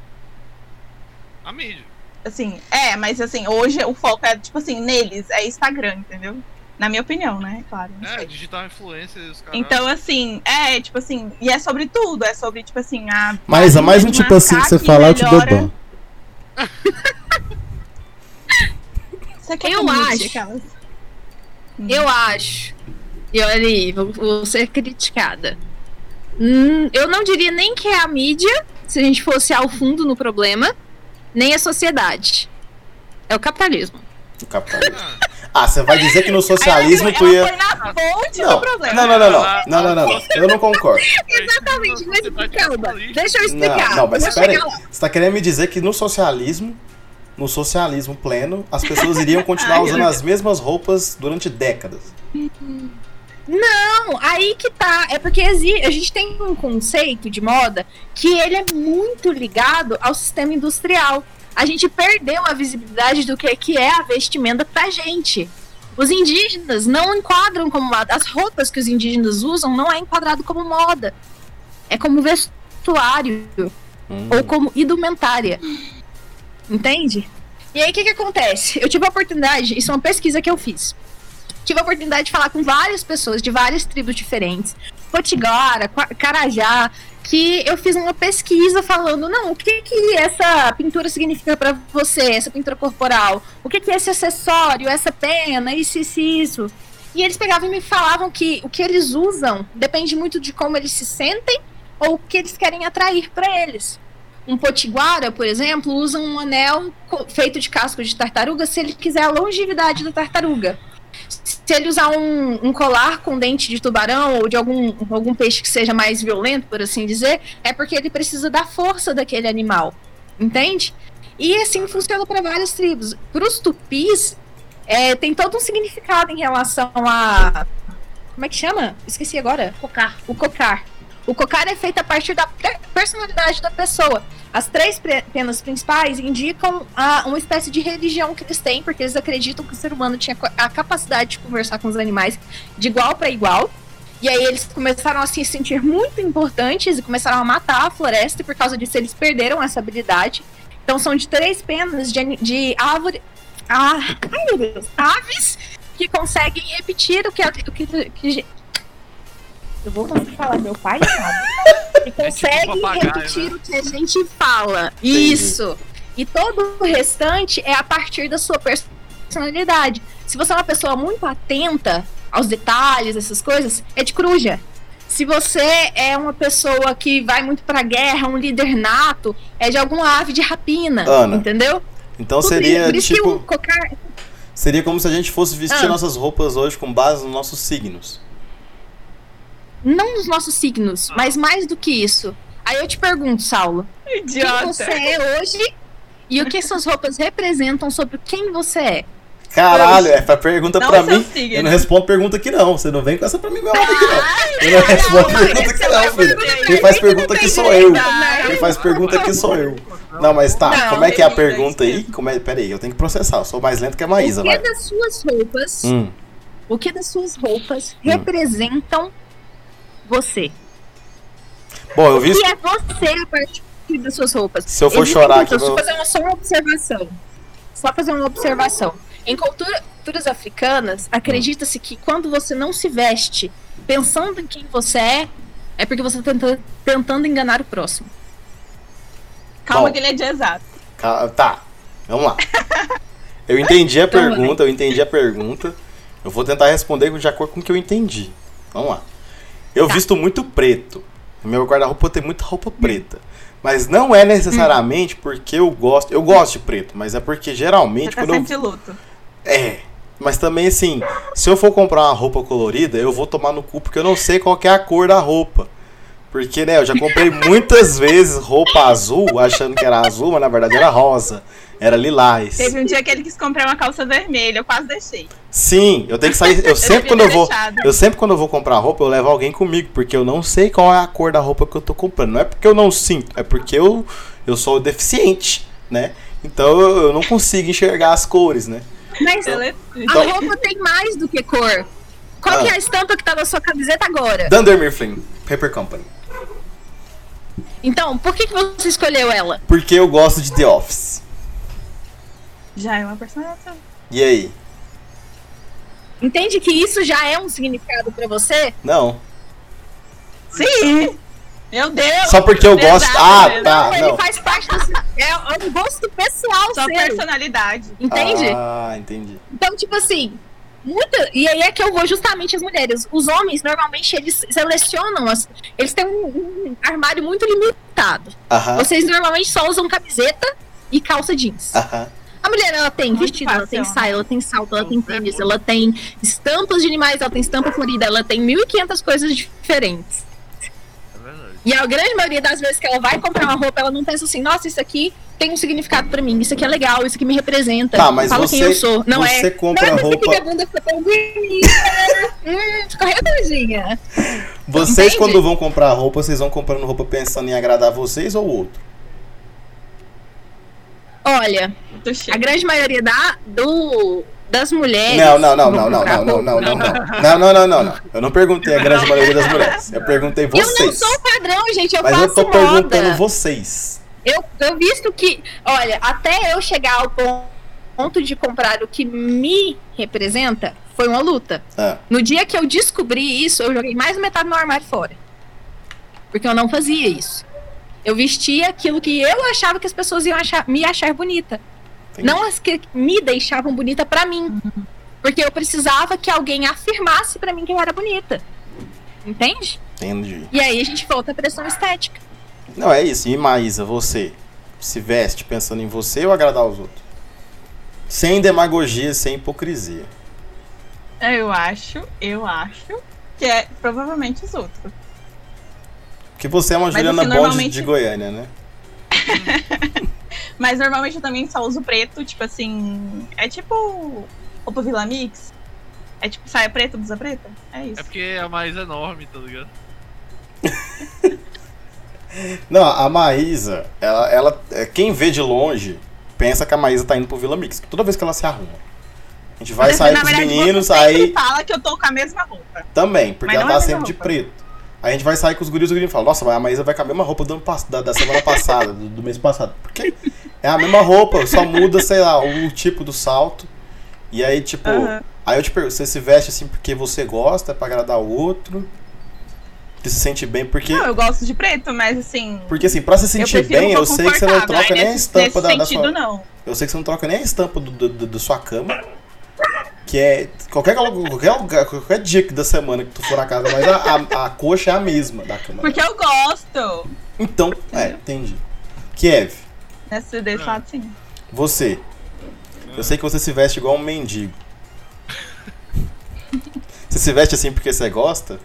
C: A mídia.
B: Assim, é, mas assim, hoje o foco é, tipo assim, neles, é Instagram, entendeu? Na minha opinião, né? Claro. não
C: É,
B: sei.
C: digital influencer e os caras.
B: Então, assim, é, tipo assim, e é sobre tudo, é sobre, tipo assim, a.
A: Mas é mais um tipo assim que você falar, eu te dou ban.
B: Você quer
D: Eu
B: que
D: acho.
B: aquelas?
D: Eu acho. E olha aí, vou, vou ser criticada. Hum, eu não diria nem que é a mídia, se a gente fosse ao fundo no problema, nem a sociedade. É o capitalismo.
A: O capitalismo.
C: Ah,
A: Ah, você vai dizer que no socialismo
B: ela,
A: tu
B: ela
A: ia.
B: foi na fonte
A: Não,
B: do problema.
A: não, não, não, não. Não, não, não, não. Eu não concordo.
D: Exatamente, mas calma. Deixa eu explicar.
A: Não, não, mas
D: Vou
A: espera aí.
D: chegar lá.
A: Você tá querendo me dizer que no socialismo, no socialismo pleno, as pessoas iriam continuar usando as mesmas roupas durante décadas.
D: Não, aí que tá. É porque a gente tem um conceito de moda que ele é muito ligado ao sistema industrial. A gente perdeu a visibilidade do que, que é a vestimenta pra gente. Os indígenas não enquadram como moda. As roupas que os indígenas usam não é enquadrado como moda. É como vestuário
A: Hum.
D: ou como indumentária. Entende? E aí o que, que acontece? Eu tive a oportunidade, isso é uma pesquisa que eu fiz. Tive a oportunidade de falar com várias pessoas de várias tribos diferentes, potiguara, carajá, que eu fiz uma pesquisa falando, não, o que que essa pintura significa para você, essa pintura corporal? O que que é esse acessório, essa pena, isso, isso, isso? E eles pegavam e me falavam que o que eles usam depende muito de como eles se sentem ou o que eles querem atrair para eles. Um potiguara, por exemplo, usa um anel feito de casco de tartaruga se ele quiser a longevidade da tartaruga. Se ele usar um, um, colar com dente de tubarão ou de algum, algum peixe que seja mais violento, por assim dizer, é porque ele precisa da força daquele animal. Entende? E assim funciona para várias tribos. Para os tupis, é, tem todo um significado em relação a. Como é que chama? Esqueci agora.
B: Cocar.
D: O cocar. O cocar é feito a partir da personalidade da pessoa. As três penas principais indicam a, uma espécie de religião que eles têm, porque eles acreditam que o ser humano tinha a capacidade de conversar com os animais de igual para igual. E aí eles começaram a se sentir muito importantes e começaram a matar a floresta, e por causa disso eles perderam essa habilidade. Então são de três penas de, de árvore. Ah, ai meu Deus! Aves que conseguem repetir o que, o que, que eu vou falar meu pai e consegue é tipo repetir né? o que a gente fala. Entendi. Isso. E todo o restante é a partir da sua personalidade. Se você é uma pessoa muito atenta aos detalhes, essas coisas, é de coruja. Se você é uma pessoa que vai muito pra guerra, um líder nato, é de alguma ave de rapina. Ana, entendeu?
A: Então Tudo seria tipo. Cocar... Seria como se a gente fosse vestir ah. nossas roupas hoje com base nos nossos signos
D: não nos nossos signos, mas mais do que isso. Aí eu te pergunto, Saulo,
B: Idiota.
D: quem você é hoje e o que essas roupas representam sobre quem você é?
A: Caralho, essa pergunta não pra mim. Signo. Eu não respondo pergunta aqui, não. Você não vem com essa pra mim, meu aqui, não. Eu não respondo não, pergunta aqui, não, filho. Quem faz pergunta aqui sou eu. Quem faz pergunta aqui sou eu. Não, mas tá, não, como é que é a pergunta aí? Como é... Pera aí, eu tenho que processar. Eu sou mais lento que a Maísa,
D: O que vai. das suas roupas. Hum. O que das suas roupas hum. representam você.
A: Bom, eu vi.
D: Que é você a partir das suas roupas?
A: Se eu for Existe chorar aqui. Deixa
D: eu fazer uma, só uma observação. Só fazer uma observação. Em cultura, culturas africanas, acredita-se que quando você não se veste pensando em quem você é, é porque você está tentando, tentando enganar o próximo.
B: Calma Bom, que ele é de exato.
A: Tá, vamos lá. Eu entendi a pergunta, eu entendi a pergunta. Eu vou tentar responder de acordo com o que eu entendi. Vamos lá. Eu tá. visto muito preto. Meu guarda-roupa tem muita roupa preta. Mas não é necessariamente hum. porque eu gosto. Eu gosto de preto, mas é porque geralmente. Você
B: tá
A: quando
B: eu... luto.
A: É. Mas também assim, se eu for comprar uma roupa colorida, eu vou tomar no cu porque eu não sei qual é a cor da roupa. Porque, né, eu já comprei muitas vezes roupa azul, achando que era azul, mas na verdade era rosa. Era lilás.
B: Teve um dia que ele quis comprar uma calça vermelha, eu quase deixei.
A: Sim, eu tenho que sair. Eu, eu sempre quando eu vou. Eu sempre quando eu vou comprar roupa, eu levo alguém comigo, porque eu não sei qual é a cor da roupa que eu tô comprando. Não é porque eu não sinto, é porque eu, eu sou deficiente, né? Então eu, eu não consigo enxergar as cores, né?
D: Mas então, a roupa tem mais do que cor. Qual ah, é a estampa que tá na sua camiseta agora?
A: Dunder Mifflin, Paper Company.
D: Então, por que, que você escolheu ela?
A: Porque eu gosto de The Office.
B: Já é uma personagem.
A: E aí?
D: Entende que isso já é um significado para você?
A: Não.
B: Sim! Meu Deus!
A: Só porque eu gosto. Ah, tá.
D: Não, ele não. faz parte do. É, é um gosto pessoal
B: Sua personalidade.
D: Entende?
A: Ah, entendi.
D: Então, tipo assim. Muita, e aí é que eu vou justamente as mulheres. Os homens, normalmente, eles selecionam. As, eles têm um, um armário muito limitado.
A: Uh -huh.
D: Vocês normalmente só usam camiseta e calça jeans.
A: Uh -huh.
D: A mulher, ela tem Muito vestido, fácil, ela tem saia, ela tem salto, ela tem tênis, ela tem estampas de animais, ela tem estampa florida, ela tem 1.500 coisas diferentes. É e a grande maioria das vezes que ela vai comprar uma roupa, ela não pensa assim, nossa, isso aqui tem um significado para mim, isso aqui é legal, isso aqui me representa.
A: Tá, mas
D: fala
A: você,
D: quem eu sou. Não
A: você
D: é.
A: compra não, roupa.
D: Minha bunda ficou tão bonita. hum, ficou redondinha.
A: Vocês, Entende? quando vão comprar roupa, vocês vão comprando roupa pensando em agradar vocês ou o outro?
D: Olha, a grande maioria da, do, das mulheres.
A: Não, não, não, não, não, não, não, não, não, não, não, não, não, não, não. Eu não perguntei a grande maioria das mulheres. Eu perguntei vocês.
D: Eu não sou padrão, gente. Eu
A: Mas
D: faço
A: eu tô
D: moda.
A: perguntando vocês.
D: Eu, eu visto que, olha, até eu chegar ao ponto de comprar o que me representa, foi uma luta.
A: É.
D: No dia que eu descobri isso, eu joguei mais metade do meu armário fora. Porque eu não fazia isso. Eu vestia aquilo que eu achava que as pessoas iam achar, me achar bonita.
A: Entendi.
D: Não as que me deixavam bonita pra mim. Porque eu precisava que alguém afirmasse pra mim que eu era bonita. Entende?
A: Entendi.
D: E aí a gente volta à pressão estética.
A: Não, é isso. E Maísa, você se veste pensando em você ou agradar os outros? Sem demagogia, sem hipocrisia.
B: Eu acho, eu acho que é provavelmente os outros.
A: Porque você é uma
B: Mas,
A: Juliana
B: assim,
A: Bond
B: normalmente-
A: de Goiânia, né?
B: Mas normalmente eu também só uso preto, tipo assim. É tipo roupa Vila Mix. É tipo saia preta, blusa preta. É isso.
C: É porque é mais enorme, tá ligado?
A: Não, a Maísa, ela, ela, é, quem vê de longe pensa que a Maísa tá indo pro Vila Mix. Toda vez que ela se arruma. A gente vai
B: Mas,
A: sair com os meninos, aí
B: fala que eu tô com a mesma roupa.
A: também, porque ela
B: é
A: tá
B: a
A: sempre de preto. Aí a gente vai sair com os guris e os guris falam, nossa, mas a Maísa vai com a mesma roupa do pass- da, da semana passada, do, do mês passado. Porque é a mesma roupa, só muda, sei lá, o tipo do salto. E aí, tipo, aí eu te pergunto, você se veste assim porque você gosta, é pra agradar o outro? Você se sente bem, porque.
B: Não, eu gosto de preto, mas assim.
A: Porque assim, pra se
B: eu
A: sentir
B: prefiro
A: bem,
B: um
A: eu sei que você não troca
B: Aí,
A: nem a estampa
B: nesse
A: da, da
B: sentido,
A: sua.
B: não.
A: Eu sei que você não troca nem a estampa do, do, do- da sua cama. Que é. Qualquer, qualquer, qualquer dia que da semana que tu for na casa, mas a, a, a coxa é a mesma da cama.
B: Porque eu gosto.
A: Então, é, entendi. Kiev,
B: Nesse desse
C: Ah.
B: lado, sim.
A: você. Eu sei que você se veste igual um mendigo. Você se veste assim porque você gosta?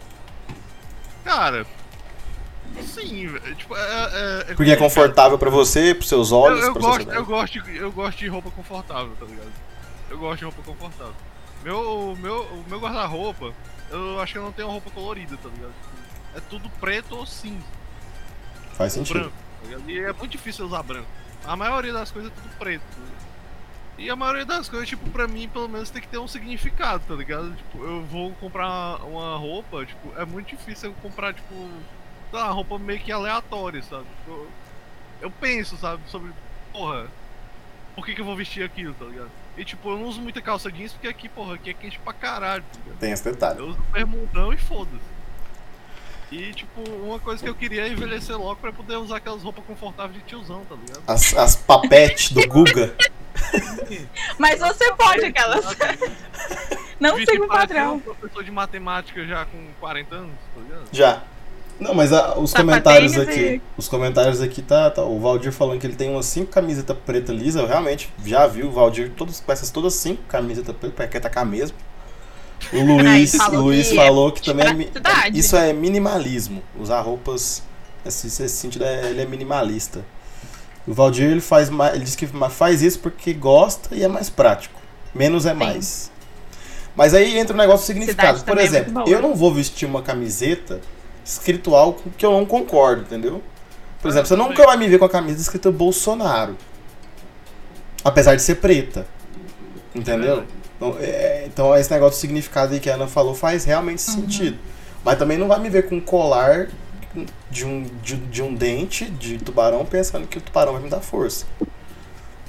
C: Cara. Sim, tipo, é. é, é
A: Porque é confortável pra você, pros seus
C: Eu,
A: olhos,
C: eu
A: pra
C: gosto, eu, gosto de, eu gosto de roupa confortável, tá ligado? Eu gosto de roupa confortável. Meu, meu, o meu guarda-roupa, eu acho que eu não tenho roupa colorida, tá ligado? É tudo preto ou cinza,
A: Faz
C: ou
A: sentido.
C: branco, tá? E é muito difícil usar branco. A maioria das coisas é tudo preto. tá? E a maioria das coisas, tipo, pra mim, pelo menos, tem que ter um significado, tá ligado? Tipo, eu vou comprar uma roupa, tipo, é muito difícil eu comprar, tipo, sei lá, uma roupa meio que aleatória, sabe? Tipo, eu, eu penso, sabe, sobre, porra, por que, que eu vou vestir aquilo, tá ligado? E tipo, eu não uso muita calça jeans porque aqui, porra, aqui é quente pra caralho, tá ligado?
A: Tem esse detalhe.
C: Eu uso bermudão e foda-se. E tipo, uma coisa que eu queria é envelhecer logo pra poder usar aquelas roupas confortáveis de tiozão, tá ligado?
A: As, as papetes do Guga.
B: Mas você pode, aquelas. Não siga o padrão.
C: um professor de matemática já com 40 anos, tá ligado?
A: Já. Não, mas a- os comentários
B: e-
A: aqui. Os comentários aqui tá, tá. O Valdir falando que ele tem umas 5 camisetas preta lisa. Eu realmente já vi o Valdir, todas, com essas todas 5 camisetas preta, pra quer tacar mesmo. O Luiz,
B: falou
A: Luiz
B: que
A: falou
B: é
A: que também é isso é minimalismo. Usar roupas. Esse, esse sentido é, ele é minimalista. O Valdir ele faz ele diz que faz isso porque gosta e é mais prático. Menos é mais. Mas aí entra o negócio do significado. Por
B: é
A: exemplo,
B: boa.
A: eu não vou vestir uma camiseta escrito algo que eu não concordo, entendeu? Por exemplo, você nunca vai me ver com a camisa escrita Bolsonaro. Apesar de ser preta. Entendeu? Então, é, então esse negócio de significado aí que a Ana falou faz realmente sentido. Mas também não vai me ver com um colar de um, de, de um dente de tubarão pensando que o tubarão vai me dar força.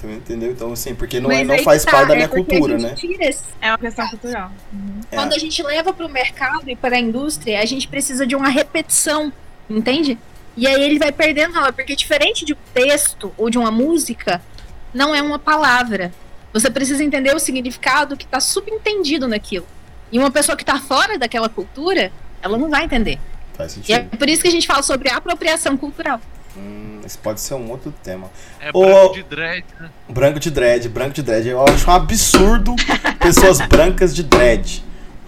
A: Entendeu? Então, assim, porque não, é, não faz
D: tá,
A: parte da
D: é
A: minha cultura,
D: a gente
A: né?
D: tira esse-
B: É uma questão cultural.
A: É.
D: Quando a gente leva para o mercado e para a indústria, a gente precisa de uma repetição, entende? E aí ele vai perdendo valor, porque diferente de um texto ou de uma música, não é uma palavra. Você precisa entender o significado que está subentendido naquilo. E uma pessoa que está fora daquela cultura, ela não vai entender.
A: Faz
D: E é por isso que a gente fala sobre apropriação cultural.
A: Hum, esse pode ser um outro tema.
C: É branco de dread, né?
A: Branco de dread, branco de dread. Eu acho um absurdo pessoas brancas de dread.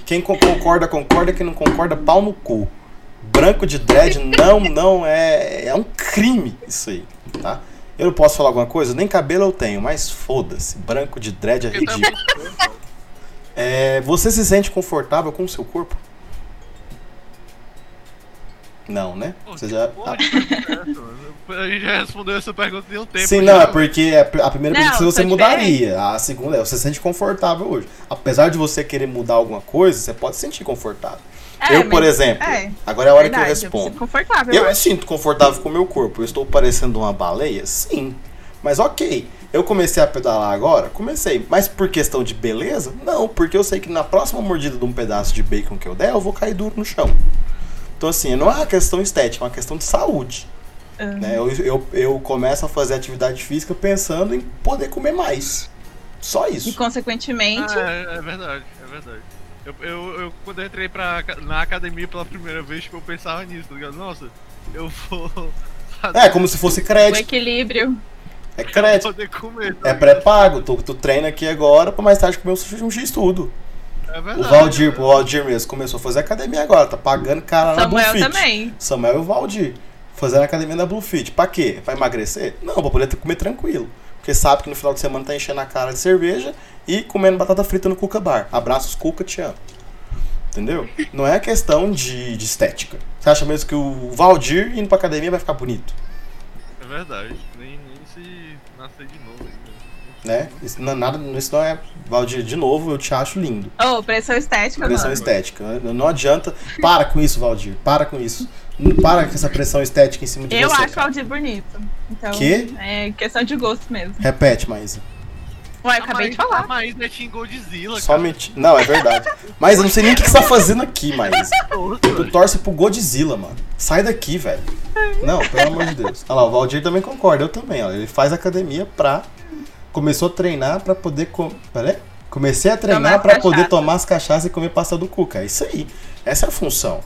A: Quem co- concorda, concorda. Quem não concorda, pau no cu. Branco de dread não, não é. É um crime isso aí, tá? Eu não posso falar alguma coisa? Nem cabelo eu tenho, mas foda-se. Branco de dread é
C: tá
A: ridículo. É, você se sente confortável com o seu corpo? Não, né? Você já.
C: de? A gente já respondeu essa pergunta em um tempo.
A: Sim, não, é porque a primeira pergunta você
B: tá
A: mudaria. A segunda é você se sente confortável hoje. Apesar de você querer mudar alguma coisa, você pode se sentir confortável.
B: É,
A: eu, por exemplo,
B: é,
A: agora é a hora que eu
B: verdade, me
A: respondo.
B: confortável.
A: Eu me
B: acho.
A: sinto confortável com o meu corpo. Eu estou parecendo uma baleia? Sim. Mas ok. Eu comecei a pedalar agora? Comecei. Mas por questão de beleza? Não, porque eu sei que na próxima mordida de um pedaço de bacon que eu der, eu vou cair duro no chão. Então, assim, não é uma questão estética, é uma questão de saúde.
B: Uhum.
A: Né? Eu, eu, eu começo a fazer atividade física pensando em poder comer mais. Só
B: E
A: isso.
B: consequentemente,
C: Ah, é, é verdade, é verdade. Eu, eu, eu, quando eu entrei pra, na academia pela primeira vez, tipo, eu pensava nisso, tá ligado? Nossa, eu vou fazer
A: É como se fosse
B: o
A: crédito.
B: equilíbrio.
A: É crédito.
C: poder comer. tá
A: É pré-pago. Tu, tu treina aqui agora pra mais tarde comer um X tudo.
C: É
A: O
C: verdade.
A: Valdir, o Valdir mesmo, começou a fazer academia agora. Tá pagando cara na
B: Samuel
A: Bluefit.
B: também.
A: Samuel e o Valdir. Fazendo academia na Bluefit. Pra quê? Pra emagrecer? Não, pra poder comer tranquilo. Porque sabe que no final de semana tá enchendo a cara de cerveja e comendo batata frita no Cuca Bar. Abraços, Cuca, te amo. Entendeu? Não é questão de, de estética. Você acha mesmo que o Valdir indo pra academia vai ficar bonito?
C: É verdade. Nem, nem se nascer de novo ainda.
A: Né? Isso não, é nada, isso não é. Valdir, de novo, eu te acho lindo.
B: Ô, pressão estética,
A: Pressão
B: mano.
A: estética. Não adianta. Para com isso, Valdir. Para com isso. Não Para com essa pressão estética em cima de
B: Eu
A: você.
B: acho o. Aldir bonito. Então,
A: Quê?
B: é questão de gosto mesmo.
A: Repete, Maísa.
B: Ué, eu acabei de falar.
C: A Maísa é Team Godzilla,
A: Somente. Não, é verdade. Mas eu não sei nem o que que você tá fazendo aqui, Maísa. Tu torce pro Godzilla, mano. Sai daqui, velho. Não, pelo amor de Deus. Olha lá, o Valdir também concorda. Eu também, ó. Ele faz academia pra. Começou a treinar pra poder. Com... Peraí. Comecei a treinar
B: as
A: poder tomar as cachaças e comer pasta do cuca. É isso aí. Essa é a função.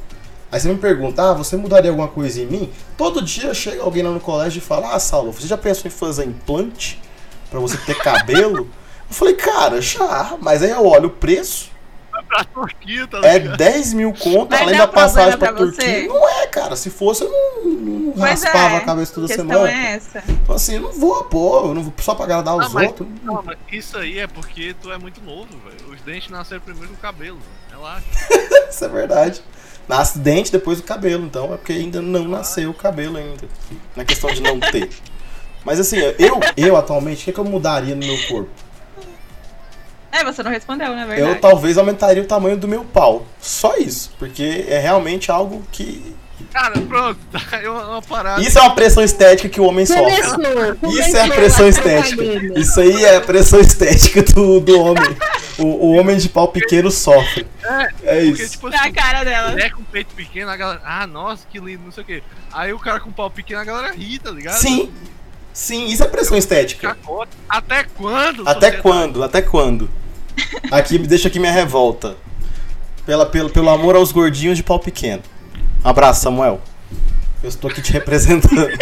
A: Aí você me pergunta, ah, você mudaria alguma coisa em mim? Todo dia chega alguém lá no colégio e fala, ah, Saulo, você já pensou em fazer implante? Pra você ter cabelo? Eu falei, cara, já, mas aí eu olho o preço,
C: Pra Turquia, tá
A: é
C: ligado?
A: 10 mil conto,
B: Mas
A: além
B: não
A: da passagem pra,
B: pra
A: Turquia.
B: você?
A: Não é, cara. Se fosse, eu não, não raspava
B: é,
A: a cabeça toda semana.
B: é essa.
A: Então assim, eu não vou, pô, eu não vou só pra agradar os
C: Ah, mas-
A: outros.
C: Não, mas isso aí é porque tu é muito novo, velho. Os dentes nasceram primeiro com o cabelo, velho. Relaxa.
A: Isso é verdade. Nasce dente depois do cabelo, então é porque ainda não nasceu o cabelo ainda. É questão de não ter. Mas assim, eu, eu atualmente, o que, que eu mudaria no meu corpo?
B: É, você não respondeu, na verdade.
A: Eu talvez aumentaria o tamanho do meu pau. Só isso. Porque é realmente algo que.
C: Cara, pronto. É uma, uma parada.
A: Isso é uma pressão estética que o homem sofre.
D: Começou,
A: Isso é a pressão
D: a
A: estética. Isso aí é a pressão estética do, do homem. O, o homem de pau pequeno sofre. É
C: Porque,
A: isso.
C: tipo
B: É a
C: assim,
B: cara dela.
C: mulher com peito pequeno, a galera. Ah, nossa, que lindo, não sei o quê. Aí o cara com pau pequeno, a galera ri, tá ligado?
A: Sim. Sim, isso é pressão estética.
C: Até quando?
A: Até
C: sociedade?
A: quando? Até quando? Aqui, deixa aqui minha revolta. Pela, pelo, pelo amor aos gordinhos de pau pequeno. Abraço, Samuel. Eu estou aqui te representando.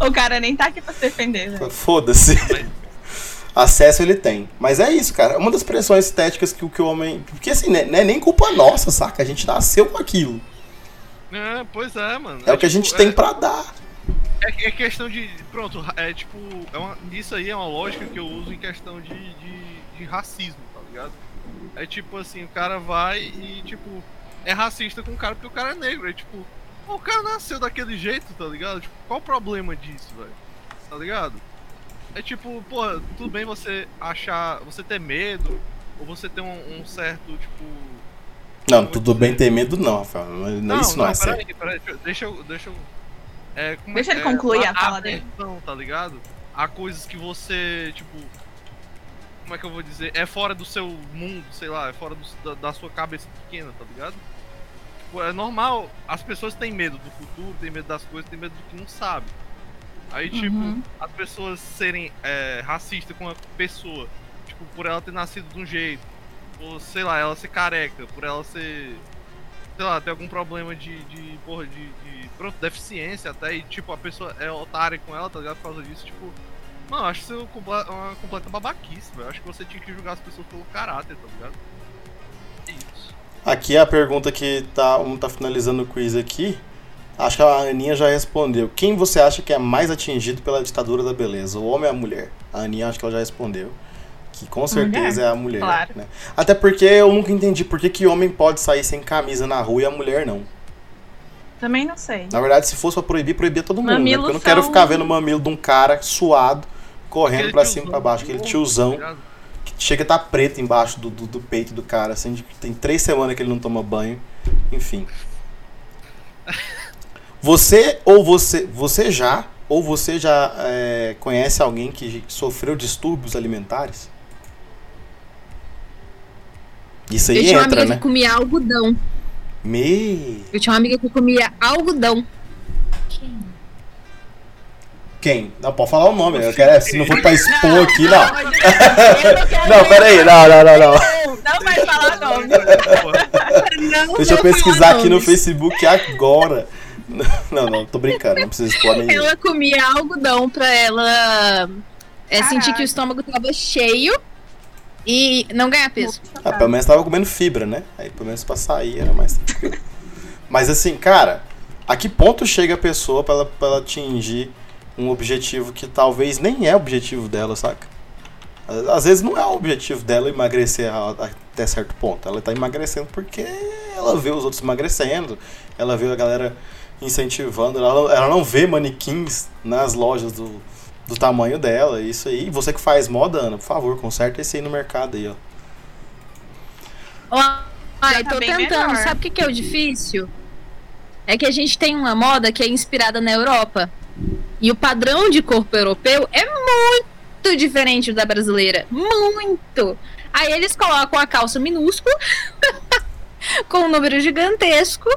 B: O cara nem tá aqui pra se defender, né?
A: Foda-se. Acesso ele tem. Mas é isso, cara. Uma das pressões estéticas que, o- que o homem. Porque assim, né, não é nem culpa nossa, saca? A gente nasceu com aquilo.
C: É, pois é, mano.
A: É, o que a
C: tipo,
A: gente tem
C: é-
A: pra dar.
C: É, é questão de. Pronto, é tipo. É uma, isso aí é uma lógica que eu uso em questão de, de, de racismo, tá ligado? É tipo assim, o cara vai e, tipo, é racista com o cara porque o cara é negro. É tipo, o cara nasceu daquele jeito, tá ligado? Tipo, qual o problema disso, velho? Tá ligado? É tipo, pô, tudo bem você achar. Você ter medo, ou você ter um, um certo, tipo.
A: Não, tudo bem ter medo, não, Rafael. Não, isso não, é sério.
C: peraí, peraí, deixa eu- deixa eu. É, como
B: Deixa
C: é-
B: ele
C: é,
B: concluir a
C: a
B: fala dele.
C: atenção, tá ligado? Há coisas que você, tipo. Como é que eu vou dizer? É fora do seu mundo, sei lá, é fora do- da, da sua cabeça pequena, tá ligado? Tipo, é normal, as pessoas têm medo do futuro, têm medo das coisas, têm medo do que não sabe. Aí, tipo,
B: Uhum.
C: as pessoas serem é, racistas com a pessoa, tipo, por ela ter nascido de um jeito, ou sei lá, ela ser careca, por ela ser. Sei lá, ter algum problema de. de porra, de, de. Pronto, deficiência até, e tipo, a pessoa é otária com ela, tá ligado? Por causa disso, tipo. Mano, acho isso uma completa babaquice, velho. Acho que você tinha que julgar as pessoas pelo caráter, tá ligado?
A: Aqui é a pergunta que tá, um tá finalizando o quiz aqui. Acho que a Aninha já respondeu. Quem você acha que é mais atingido pela ditadura da beleza? O homem ou a mulher? A Aninha acho que ela já respondeu. Que com certeza é a mulher.
B: claro.
A: Né? Até porque eu nunca entendi por que, que homem pode sair sem camisa na rua e a mulher não.
B: Também não sei.
A: Na verdade, se fosse pra proibir, proibia todo mundo. Né? Porque eu não quero ficar vendo o mamilo de um cara suado, correndo
C: Aquele
A: pra cima e pra baixo. Aquele tiozão chega a estar preto embaixo do, do, do peito do cara. Assim, de- tem três semanas que ele não toma banho. Enfim. Você ou você. Você já ou você já é, conhece alguém que sofreu distúrbios alimentares? Isso aí
D: eu tinha uma amiga
A: né?
D: que comia algodão.
A: Me...
D: Eu tinha uma amiga que comia algodão.
A: Quem? Não, pode falar o nome. Eu quero, se não for pra expor aqui, não.
B: Não
A: peraí. Não, não, não, não.
B: Não vai falar nome.
D: Não
A: Deixa eu pesquisar aqui no. Facebook agora. Não, não, tô brincando. Não precisa expor ninguém.
D: Ela comia algodão pra ela é, sentir que o estômago tava cheio e não ganhar peso.
A: Ah, pelo menos tava comendo fibra, né? Aí pelo menos pra sair era mais tranquilo. Mas assim, cara, a que ponto chega a pessoa pra ela, pra ela atingir um objetivo que talvez nem é o objetivo dela, saca? Às vezes não é o objetivo dela emagrecer até certo ponto. Ela tá emagrecendo porque ela vê os outros emagrecendo, ela vê a galera incentivando, ela, não- ela não vê manequins nas lojas do, do tamanho dela, isso aí. E Você que faz moda, Ana, por favor, conserta esse aí no mercado aí, ó.
D: Ó, Ai,
B: tá
D: tô
B: bem
D: tentando.
B: melhor.
D: Sabe o que, que é o difícil? É que a gente tem uma moda que é inspirada na Europa. E o padrão de corpo europeu é muito diferente da brasileira. Muito! Aí eles colocam a calça minúscula, com um número gigantesco,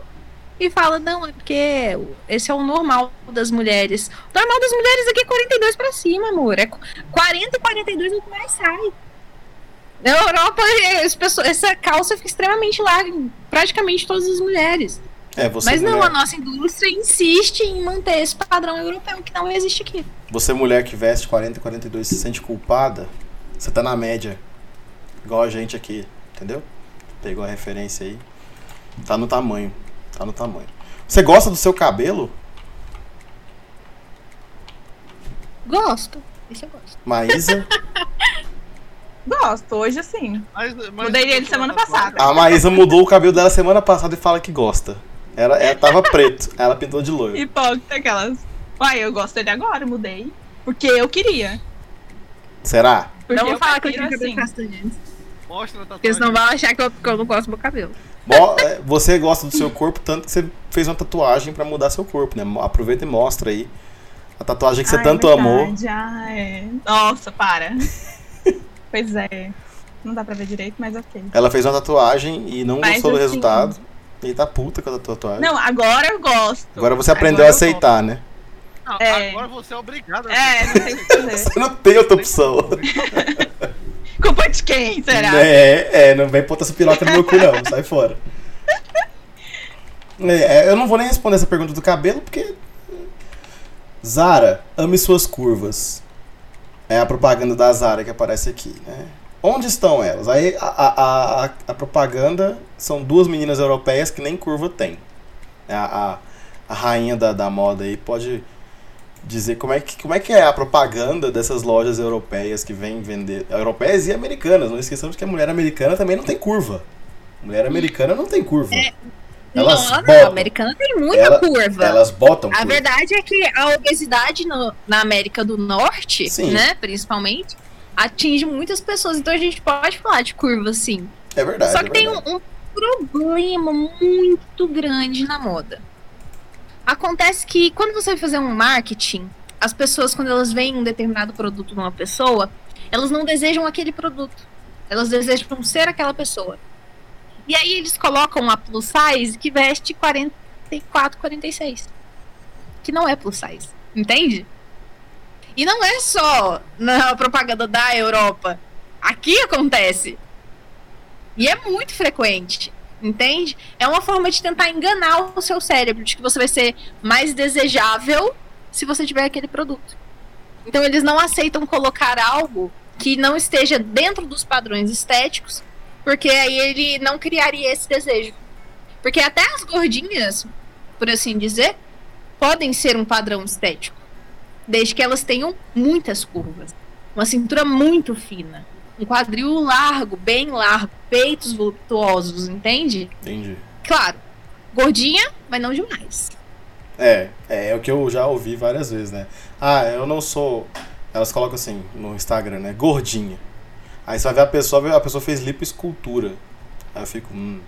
D: e falam: não, é porque esse é o normal das mulheres. O normal das mulheres aqui é 42 pra cima, amor. É 40 e 42 é o que mais sai. Na Europa, essa calça fica extremamente larga em praticamente todas as mulheres.
A: É, você
D: Mas não,
A: mulher,
D: a nossa indústria insiste em manter esse padrão europeu que não existe aqui.
A: você mulher que veste 40 e 42 se sente culpada, você tá na média. Igual a gente aqui, entendeu? Pegou a referência aí. Tá no tamanho. Tá no tamanho. Você gosta do seu cabelo?
D: Gosto. Isso eu gosto.
A: Maísa?
B: Gosto, hoje sim.
C: Mas, mas
B: Mudei ele semana passada.
A: A Maísa mudou o cabelo dela semana passada e fala que gosta. Era, ela tava preto, ela pintou de loiro.
B: Hipócrita aquelas. Uai, eu gosto dele agora, mudei. Porque eu queria.
A: Será?
B: Porque
D: não vou falar que eu
B: prefiro
D: tenho cabelo
B: assim.
D: castanho.
C: Mostra a tatuagem.
D: Porque senão vão achar que eu, que eu não gosto do meu cabelo.
A: É, Você gosta do seu corpo tanto que você fez uma tatuagem pra mudar seu corpo, né? Aproveita e mostra aí a tatuagem que você
B: é
A: tanto amou.
B: verdade, Ah, é. Nossa, para. pois é. Não dá pra ver direito, mas ok.
A: Ela fez uma tatuagem e não
B: Mas
A: gostou do
B: assim-
A: resultado. E tá puta com a tatuagem.
B: Não, agora eu gosto.
A: Agora você aprendeu
B: Agora
A: a aceitar, né?
C: Não,
B: É.
C: Agora você é obrigado a
B: É, não tem o que fazer.
A: Você não tem outra opção.
B: Culpa de quem, será?
A: É, é, não vem botar essa piroca no meu cu, não. Sai fora. É, é, eu não vou nem responder essa pergunta do cabelo, porque. Zara, ame suas curvas. É a propaganda da Zara que aparece aqui, né? Onde estão elas? Aí a, a, a, a propaganda são duas meninas europeias que nem curva tem. A, a, a rainha da, da moda aí pode dizer como é, que, como é que é a propaganda dessas lojas europeias que vêm vender. Europeias e americanas. Não esqueçamos que a mulher americana também não tem curva. Mulher americana não tem curva. Elas
D: não, não,
A: botam.
D: a americana tem muita
A: Ela-
D: curva.
A: Elas botam
D: A
A: curva.
D: verdade é que a obesidade no- na América do Norte,
A: Sim.
D: né, principalmente, atinge muitas pessoas. Então a gente pode falar de curva, sim.
A: É verdade.
D: Só que
A: é
D: tem
A: verdade.
D: um, um problema muito grande na moda. Acontece que quando você vai fazer um marketing, as pessoas, quando elas veem um determinado produto numa pessoa, elas não desejam aquele produto. Elas desejam ser aquela pessoa. E aí eles colocam a plus size que veste 44, 46. Que não é plus size. Entende? E não é só na propaganda da Europa. Aqui acontece. E é muito frequente, entende? É uma forma de tentar enganar o seu cérebro de que você vai ser mais desejável se você tiver aquele produto. Então eles não aceitam colocar algo que não esteja dentro dos padrões estéticos, porque aí ele não criaria esse desejo. Porque até as gordinhas, por assim dizer, podem ser um padrão estético, desde que elas tenham muitas curvas, uma cintura muito fina, um quadril largo, bem largo, peitos voluptuosos, entende?
A: Entendi.
D: Claro, gordinha, mas não demais.
A: É, é, é o que eu já ouvi várias vezes, né? Ah, eu não sou. Elas colocam assim no Instagram, né? Gordinha. Aí você vai ver a pessoa, a pessoa fez lipoescultura. Aí eu fico, hum,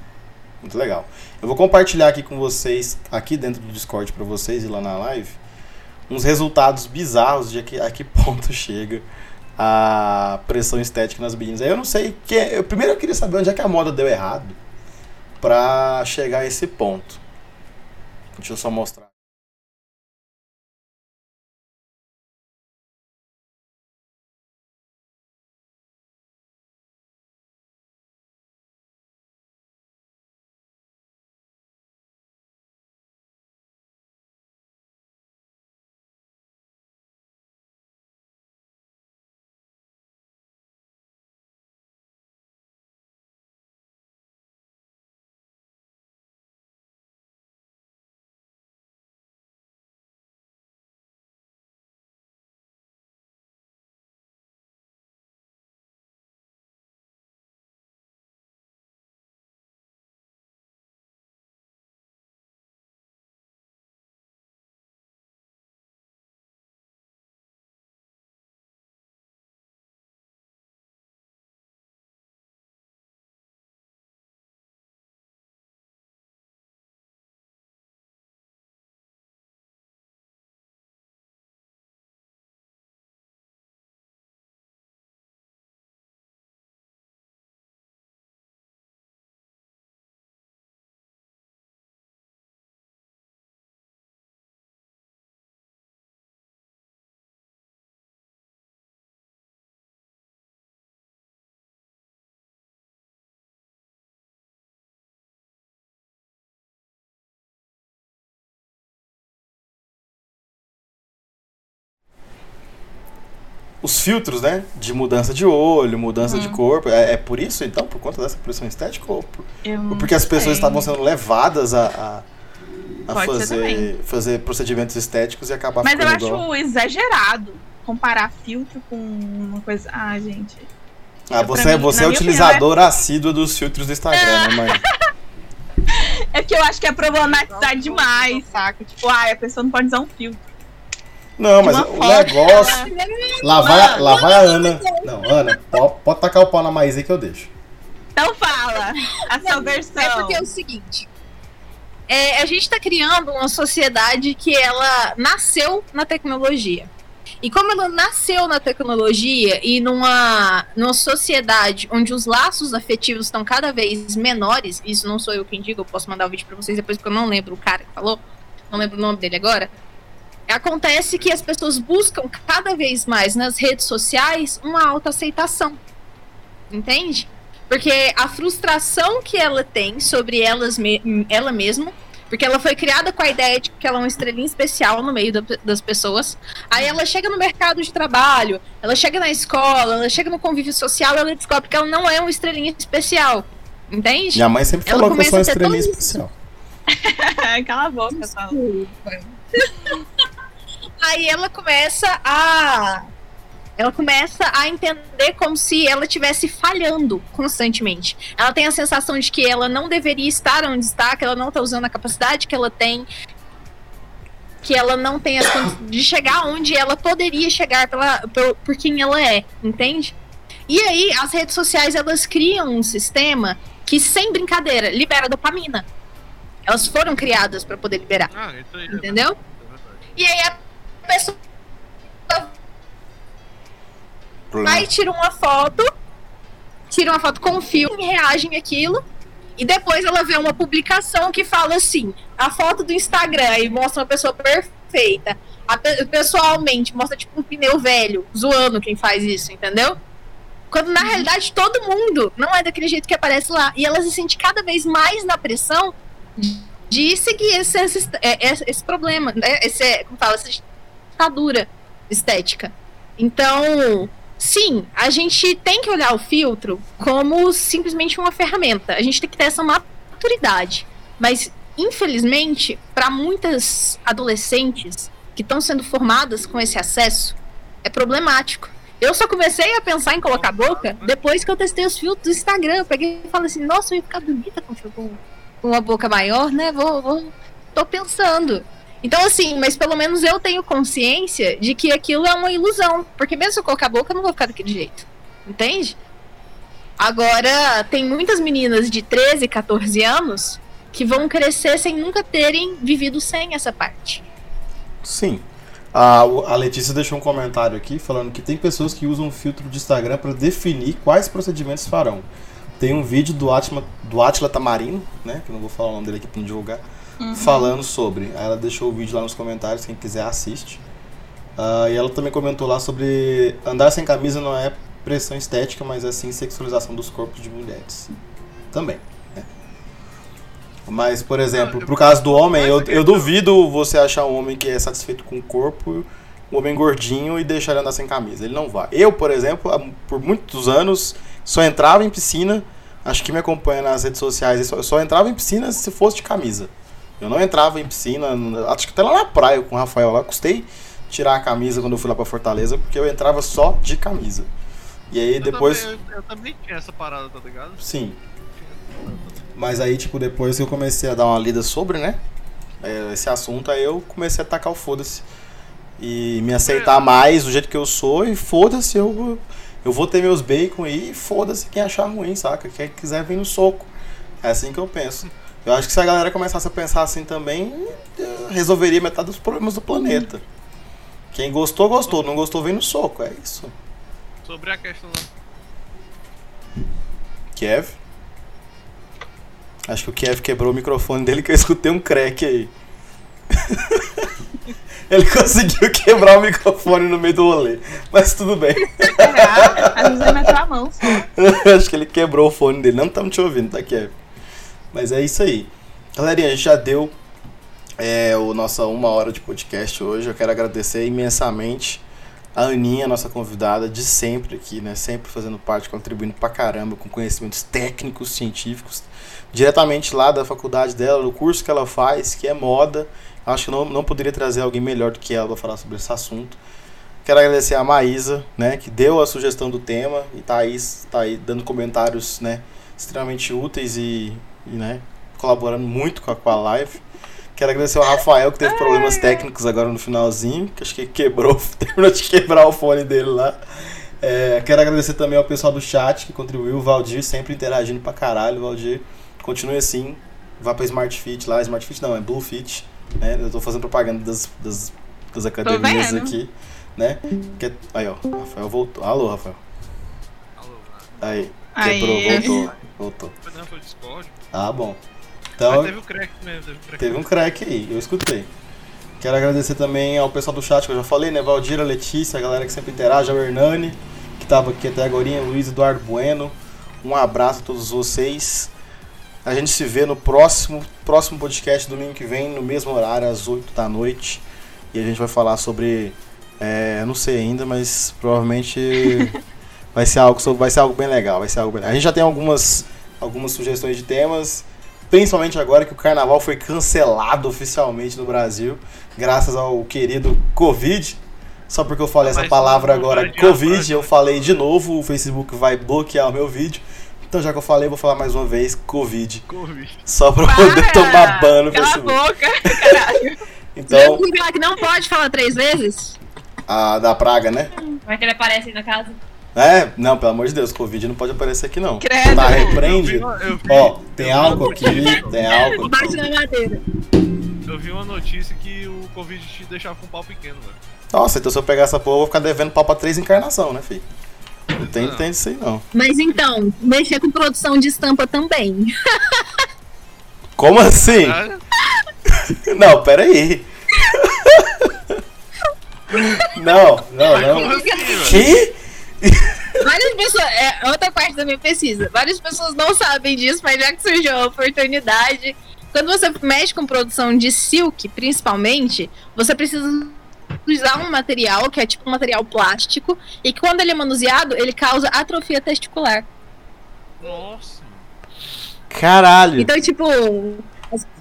A: muito legal. Eu vou compartilhar aqui com vocês, aqui dentro do Discord pra vocês e lá na live, uns resultados bizarros de a que, a que ponto chega a pressão estética nas meninas. Aí eu não sei que eu primeiro eu queria saber onde é que a moda deu errado para chegar a esse ponto. Deixa eu só mostrar. Os filtros, né? De mudança de olho, mudança uhum. de corpo. É, é, por isso, então? Por conta dessa pressão estética? Ou, por, ou porque as pessoas estavam sendo levadas a, a, a fazer, fazer procedimentos estéticos e acabar
B: Mas eu
A: igual.
B: acho exagerado comparar filtro com uma coisa. Ah, gente.
A: Ah, você, é, mim, você é utilizadora opinião, é... assídua dos filtros do Instagram, né, mãe?
B: É que eu acho que é problematizar demais, saca? Tipo, ah, a pessoa não pode usar um filtro.
A: Não, mas o negócio. Lá vai, lá vai a Ana. Não, Ana, pode, pode tacar o pau na Maísa que eu deixo.
B: Então fala, a sua versão.
D: É porque é o seguinte. É, a gente está criando uma sociedade que ela nasceu na tecnologia. E como ela nasceu na tecnologia e numa, numa sociedade onde os laços afetivos estão cada vez menores, isso não sou eu quem digo, eu posso mandar o vídeo para vocês depois porque eu não lembro o cara que falou, não lembro o nome dele agora. Acontece que as pessoas buscam cada vez mais nas redes sociais uma autoaceitação. Entende? Porque a frustração que ela tem sobre elas me ela mesma, porque ela foi criada com a ideia de que ela é uma estrelinha especial no meio da, das pessoas. Aí ela chega no mercado de trabalho, ela chega na escola, ela chega no convívio social, ela descobre que ela não é uma estrelinha especial. Entende?
A: Minha mãe sempre falou que eu sou uma estrelinha especial.
B: Cala a boca, Desculpa.
D: Aí ela começa a ela começa a entender como se ela estivesse falhando constantemente. Ela tem a sensação de que ela não deveria estar onde está, que ela não está usando a capacidade que ela tem, que ela não tem as condições de chegar onde ela poderia chegar pela, por, por quem ela é, entende? E aí, as redes sociais elas criam um sistema que, sem brincadeira, libera dopamina. Elas foram criadas para poder liberar. Ah, é entendeu? É e aí a pessoa vai e tira uma foto, tira uma foto com o filme, reagem aquilo, e depois ela vê uma publicação que fala assim: a foto do Instagram e mostra uma pessoa perfeita. A, pessoalmente mostra tipo um pneu velho, zoando quem faz isso, entendeu? Quando na realidade todo mundo não é daquele jeito que aparece lá. E ela se sente cada vez mais na pressão de seguir esse, esse, esse, esse problema, né? esse, como fala, essa ditadura estética. Então, sim, a gente tem que olhar o filtro como simplesmente uma ferramenta. A gente tem que ter essa maturidade. Mas, infelizmente, para muitas adolescentes que estão sendo formadas com esse acesso, é problemático. Eu só comecei a pensar em colocar boca depois que eu testei os filtros do Instagram. Eu peguei e falei assim, nossa, eu ia ficar bonita com, uma boca maior, né? Vou, vou. Tô pensando. Então, assim, mas pelo menos eu tenho consciência de que aquilo é uma ilusão. Porque mesmo se eu colocar a boca, eu não vou ficar daquele jeito. Entende? Agora, tem muitas meninas de 13, 14 anos que vão crescer sem nunca terem vivido sem essa parte.
A: Sim. A, a Letícia deixou um comentário aqui falando que tem pessoas que usam filtro de Instagram para definir quais procedimentos farão. Tem um vídeo do Atila, do Atila Tamarino, né? Que eu não vou falar o nome dele aqui para não divulgar. Uhum. Falando sobre. Aí ela deixou o vídeo lá nos comentários, quem quiser assiste. Uh, e ela também comentou lá sobre andar sem camisa não é pressão estética, mas é sim sexualização dos corpos de mulheres. Também. Né? Mas, por exemplo, pro caso do homem, eu, eu duvido você achar um homem que é satisfeito com o corpo, um homem gordinho, e deixar ele andar sem camisa. Ele não vai. Eu, por exemplo, por muitos anos, só entrava em piscina. Acho que me acompanha nas redes sociais. Eu só entrava em piscina se fosse de camisa. Eu não entrava em piscina, acho que até lá na praia com o Rafael lá, custei tirar a camisa quando eu fui lá pra Fortaleza, porque eu entrava só de camisa. E aí
C: eu
A: depois.
C: Também, eu, eu, também tinha essa parada, tá ligado?
A: Sim. Mas aí, tipo, depois que eu comecei a dar uma lida sobre, né? É, esse assunto, aí eu comecei a tacar o foda-se. E me aceitar é. mais do jeito que eu sou, e foda-se, eu, eu vou ter meus bacon aí, e foda-se quem achar ruim, saca? Quem quiser vir no soco. É assim que eu penso. Eu acho que se a galera começasse a pensar assim também, resolveria metade dos problemas do planeta. Quem gostou, gostou. Não gostou, vem no soco. É isso.
C: Sobre a questão.
A: Kiev? Acho que o Kiev quebrou o microfone dele que eu escutei um crack aí. Ele conseguiu quebrar o microfone no meio do rolê. Mas tudo bem.
B: Às vezes ele a mão só.
A: Acho que ele quebrou o fone dele. Não estamos te ouvindo, tá, Kiev? Mas é isso aí. Galerinha, já deu é, o nossa uma hora de podcast hoje. Eu quero agradecer imensamente a Aninha, nossa convidada de sempre aqui, né? Sempre fazendo parte, contribuindo pra caramba com conhecimentos técnicos, científicos, diretamente lá da faculdade dela, do curso que ela faz, que é moda. Acho que não, não poderia trazer alguém melhor do que ela para falar sobre esse assunto. Quero agradecer a Maísa, né, que deu a sugestão do tema e tá aí, tá aí dando comentários, né, extremamente úteis e né, colaborando muito com a, com a live. Quero agradecer ao Rafael, que teve problemas técnicos agora no finalzinho, que acho que quebrou, terminou de quebrar o fone dele lá. É, quero agradecer também ao pessoal do chat que contribuiu, o Valdir sempre interagindo pra caralho, Valdir. Continue assim, vá pra Smart Fit lá, Smart Fit não, é Blue Fit, né? Eu tô fazendo propaganda das, das, das academias aqui, né? Que, aí, ó, Rafael voltou. Alô, Rafael.
C: Alô,
A: Aí, quebrou,
B: Aí.
A: voltou, voltou.
C: Foi Discord.
A: Ah, bom. Então,
C: Mas teve um crack mesmo, teve um crack.
A: Teve um crack aí, eu escutei. Quero agradecer também ao pessoal do chat que eu já falei, né? Valdira, Letícia, a galera que sempre interage, ao Hernani, que estava aqui até agora, Luiz Eduardo Bueno. Um abraço a todos vocês. A gente se vê no próximo, próximo podcast, domingo que vem, no mesmo horário, às 8 da noite. E a gente vai falar sobre. É, não sei ainda, mas provavelmente vai ser algo, vai ser algo bem legal. Vai ser algo bem... A gente já tem algumas, algumas sugestões de temas. Principalmente agora que o carnaval foi cancelado oficialmente no Brasil, graças ao querido Covid. Só porque eu falei essa
C: Mas
A: palavra
C: não
A: agora, Covid, eu falei de novo, o Facebook vai bloquear o meu vídeo. Então já que eu falei, eu vou falar mais uma vez, Covid.
C: Covid.
A: Só pra poder tomar ban no
B: Cala a
A: Facebook.
B: boca, caralho.
A: Então,
D: que não pode falar três vezes?
A: a da praga, né?
E: Como é que ele aparece aí na casa?
A: É, não, pelo amor de Deus, Covid não pode aparecer aqui não.
B: Credo.
A: Tá repreendido. Ó, tem álcool aqui, tem álcool.
D: Bate na madeira.
C: Eu vi uma notícia que o Covid te deixava com um pau pequeno, velho.
A: Nossa, então se eu pegar essa porra, eu vou ficar devendo pau pra três encarnação, né, filho? Não tem, não tem isso aí não.
D: Mas então, mexer com produção de estampa também.
A: Como assim?
C: Ah,
A: Não, peraí. Não, não,
C: como
A: não.
C: assim, velho?
A: Que?
D: Várias pessoas. É outra parte da minha pesquisa. Várias pessoas não sabem disso, mas já que surgiu a oportunidade. Quando você mexe com produção de silk, principalmente, você precisa usar um material que é tipo um material plástico e que quando ele é manuseado, ele causa atrofia testicular.
C: Nossa.
A: Caralho.
D: Então, tipo,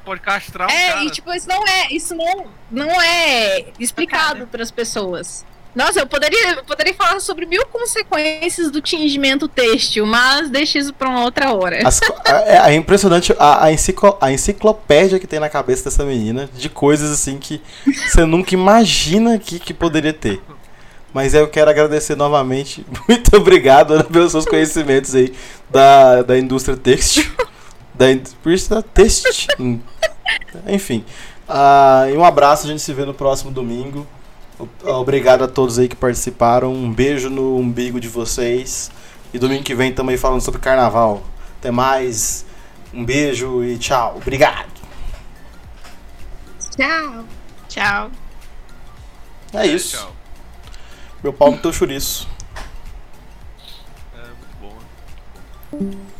C: Pode castrar um
D: É,
C: cara.
D: e tipo, isso não é, isso não, não é explicado para as pessoas. Nossa, eu poderia, poderia falar sobre mil consequências do tingimento têxtil, mas deixa isso para uma outra hora.
A: As é, é impressionante a, a, enciclo- a enciclopédia que tem na cabeça dessa menina de coisas assim que você nunca imagina que, que poderia ter. Mas eu quero agradecer novamente. Muito obrigado Ana, pelos seus conhecimentos aí da, da indústria têxtil. Da indústria têxtil. Enfim. Ah, e um abraço, a gente se vê no próximo domingo. Obrigado a todos aí que participaram. Um beijo no umbigo de vocês. E domingo que vem também falando sobre carnaval. Até mais. Um beijo e tchau. Obrigado.
D: Tchau.
B: Tchau.
A: É isso.
C: Tchau.
A: Meu pau no teu chouriço.
C: É muito bom.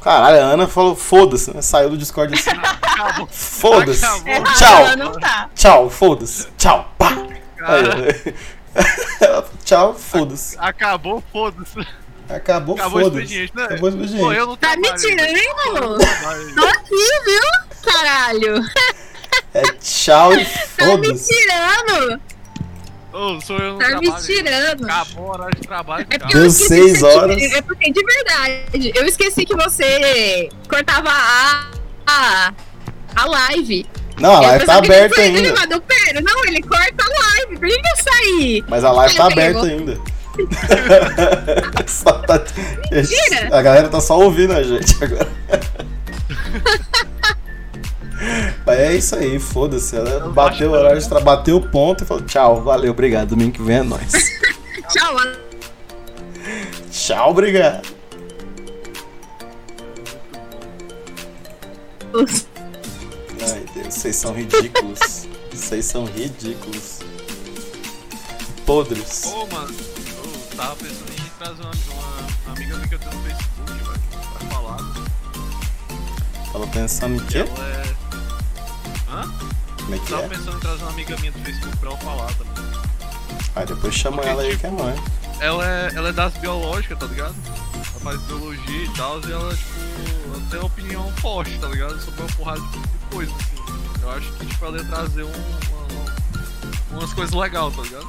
C: Né?
A: Caralho, a Ana falou foda-se, né? Saiu do Discord assim.
C: Acabou.
A: Foda-se.
C: Acabou.
B: É,
A: Tchau.
B: Ela não tá.
A: Tchau, foda-se. Tchau, pá. Aí, ela- Tchau, foda-se.
C: acabou, foda-se.
A: Acabou,
C: Acabou o
A: foda-se.
C: expediente, né?
A: Acabou o
C: Pô,
A: expediente.
C: eu não
D: Tá me tirando?
C: trabalho.
D: Tô aqui, viu? Caralho.
A: É tchau e
D: Tá me
A: foda-se.
D: tirando.
C: Ô, sou eu no
D: Tá me
C: trabalho.
D: tirando.
C: Acabou o horário de trabalho,
D: É porque eu
A: Deu seis horas.
D: É porque, de verdade, eu esqueci que você cortava a, a, a live.
A: Não, a live tá
D: ele
A: aberta
D: foi-
A: ainda.
D: Ele mandou, pera, não, ele corta a live. Por que eu saí?
A: Mas a live tá
D: Eu peguei,
A: aberta ainda. Tá-
D: Mentira.
A: A galera tá só ouvindo a gente agora. Mas é isso aí, foda-se. Ela bateu o horário de tra... bateu o ponto e falou: tchau, valeu, obrigado. Domingo que vem é nóis.
D: Tchau.
A: tchau, obrigado. Ai, Deus, vocês são ridículos. Vocês são ridículos. Podres.
C: Ô, mano, eu tava pensando em trazer uma, uma amiga minha que eu tenho no Facebook, velho, pra falar.
A: Tava pensando em quê?
C: Ela é. Hã?
A: Como é que
C: Tava
A: é?
C: pensando em trazer uma amiga minha do Facebook pra ela falar também.
A: Aí depois chama ela aí que é nóis.
C: Ela é, ela é das biológicas, tá ligado? Ela faz biologia e tal, e ela, tipo, ela tem uma opinião forte, tá ligado? Sobre uma porrada de coisa, assim. Eu acho que, tipo, ela ia trazer um, uma- umas coisas legais, tá ligado?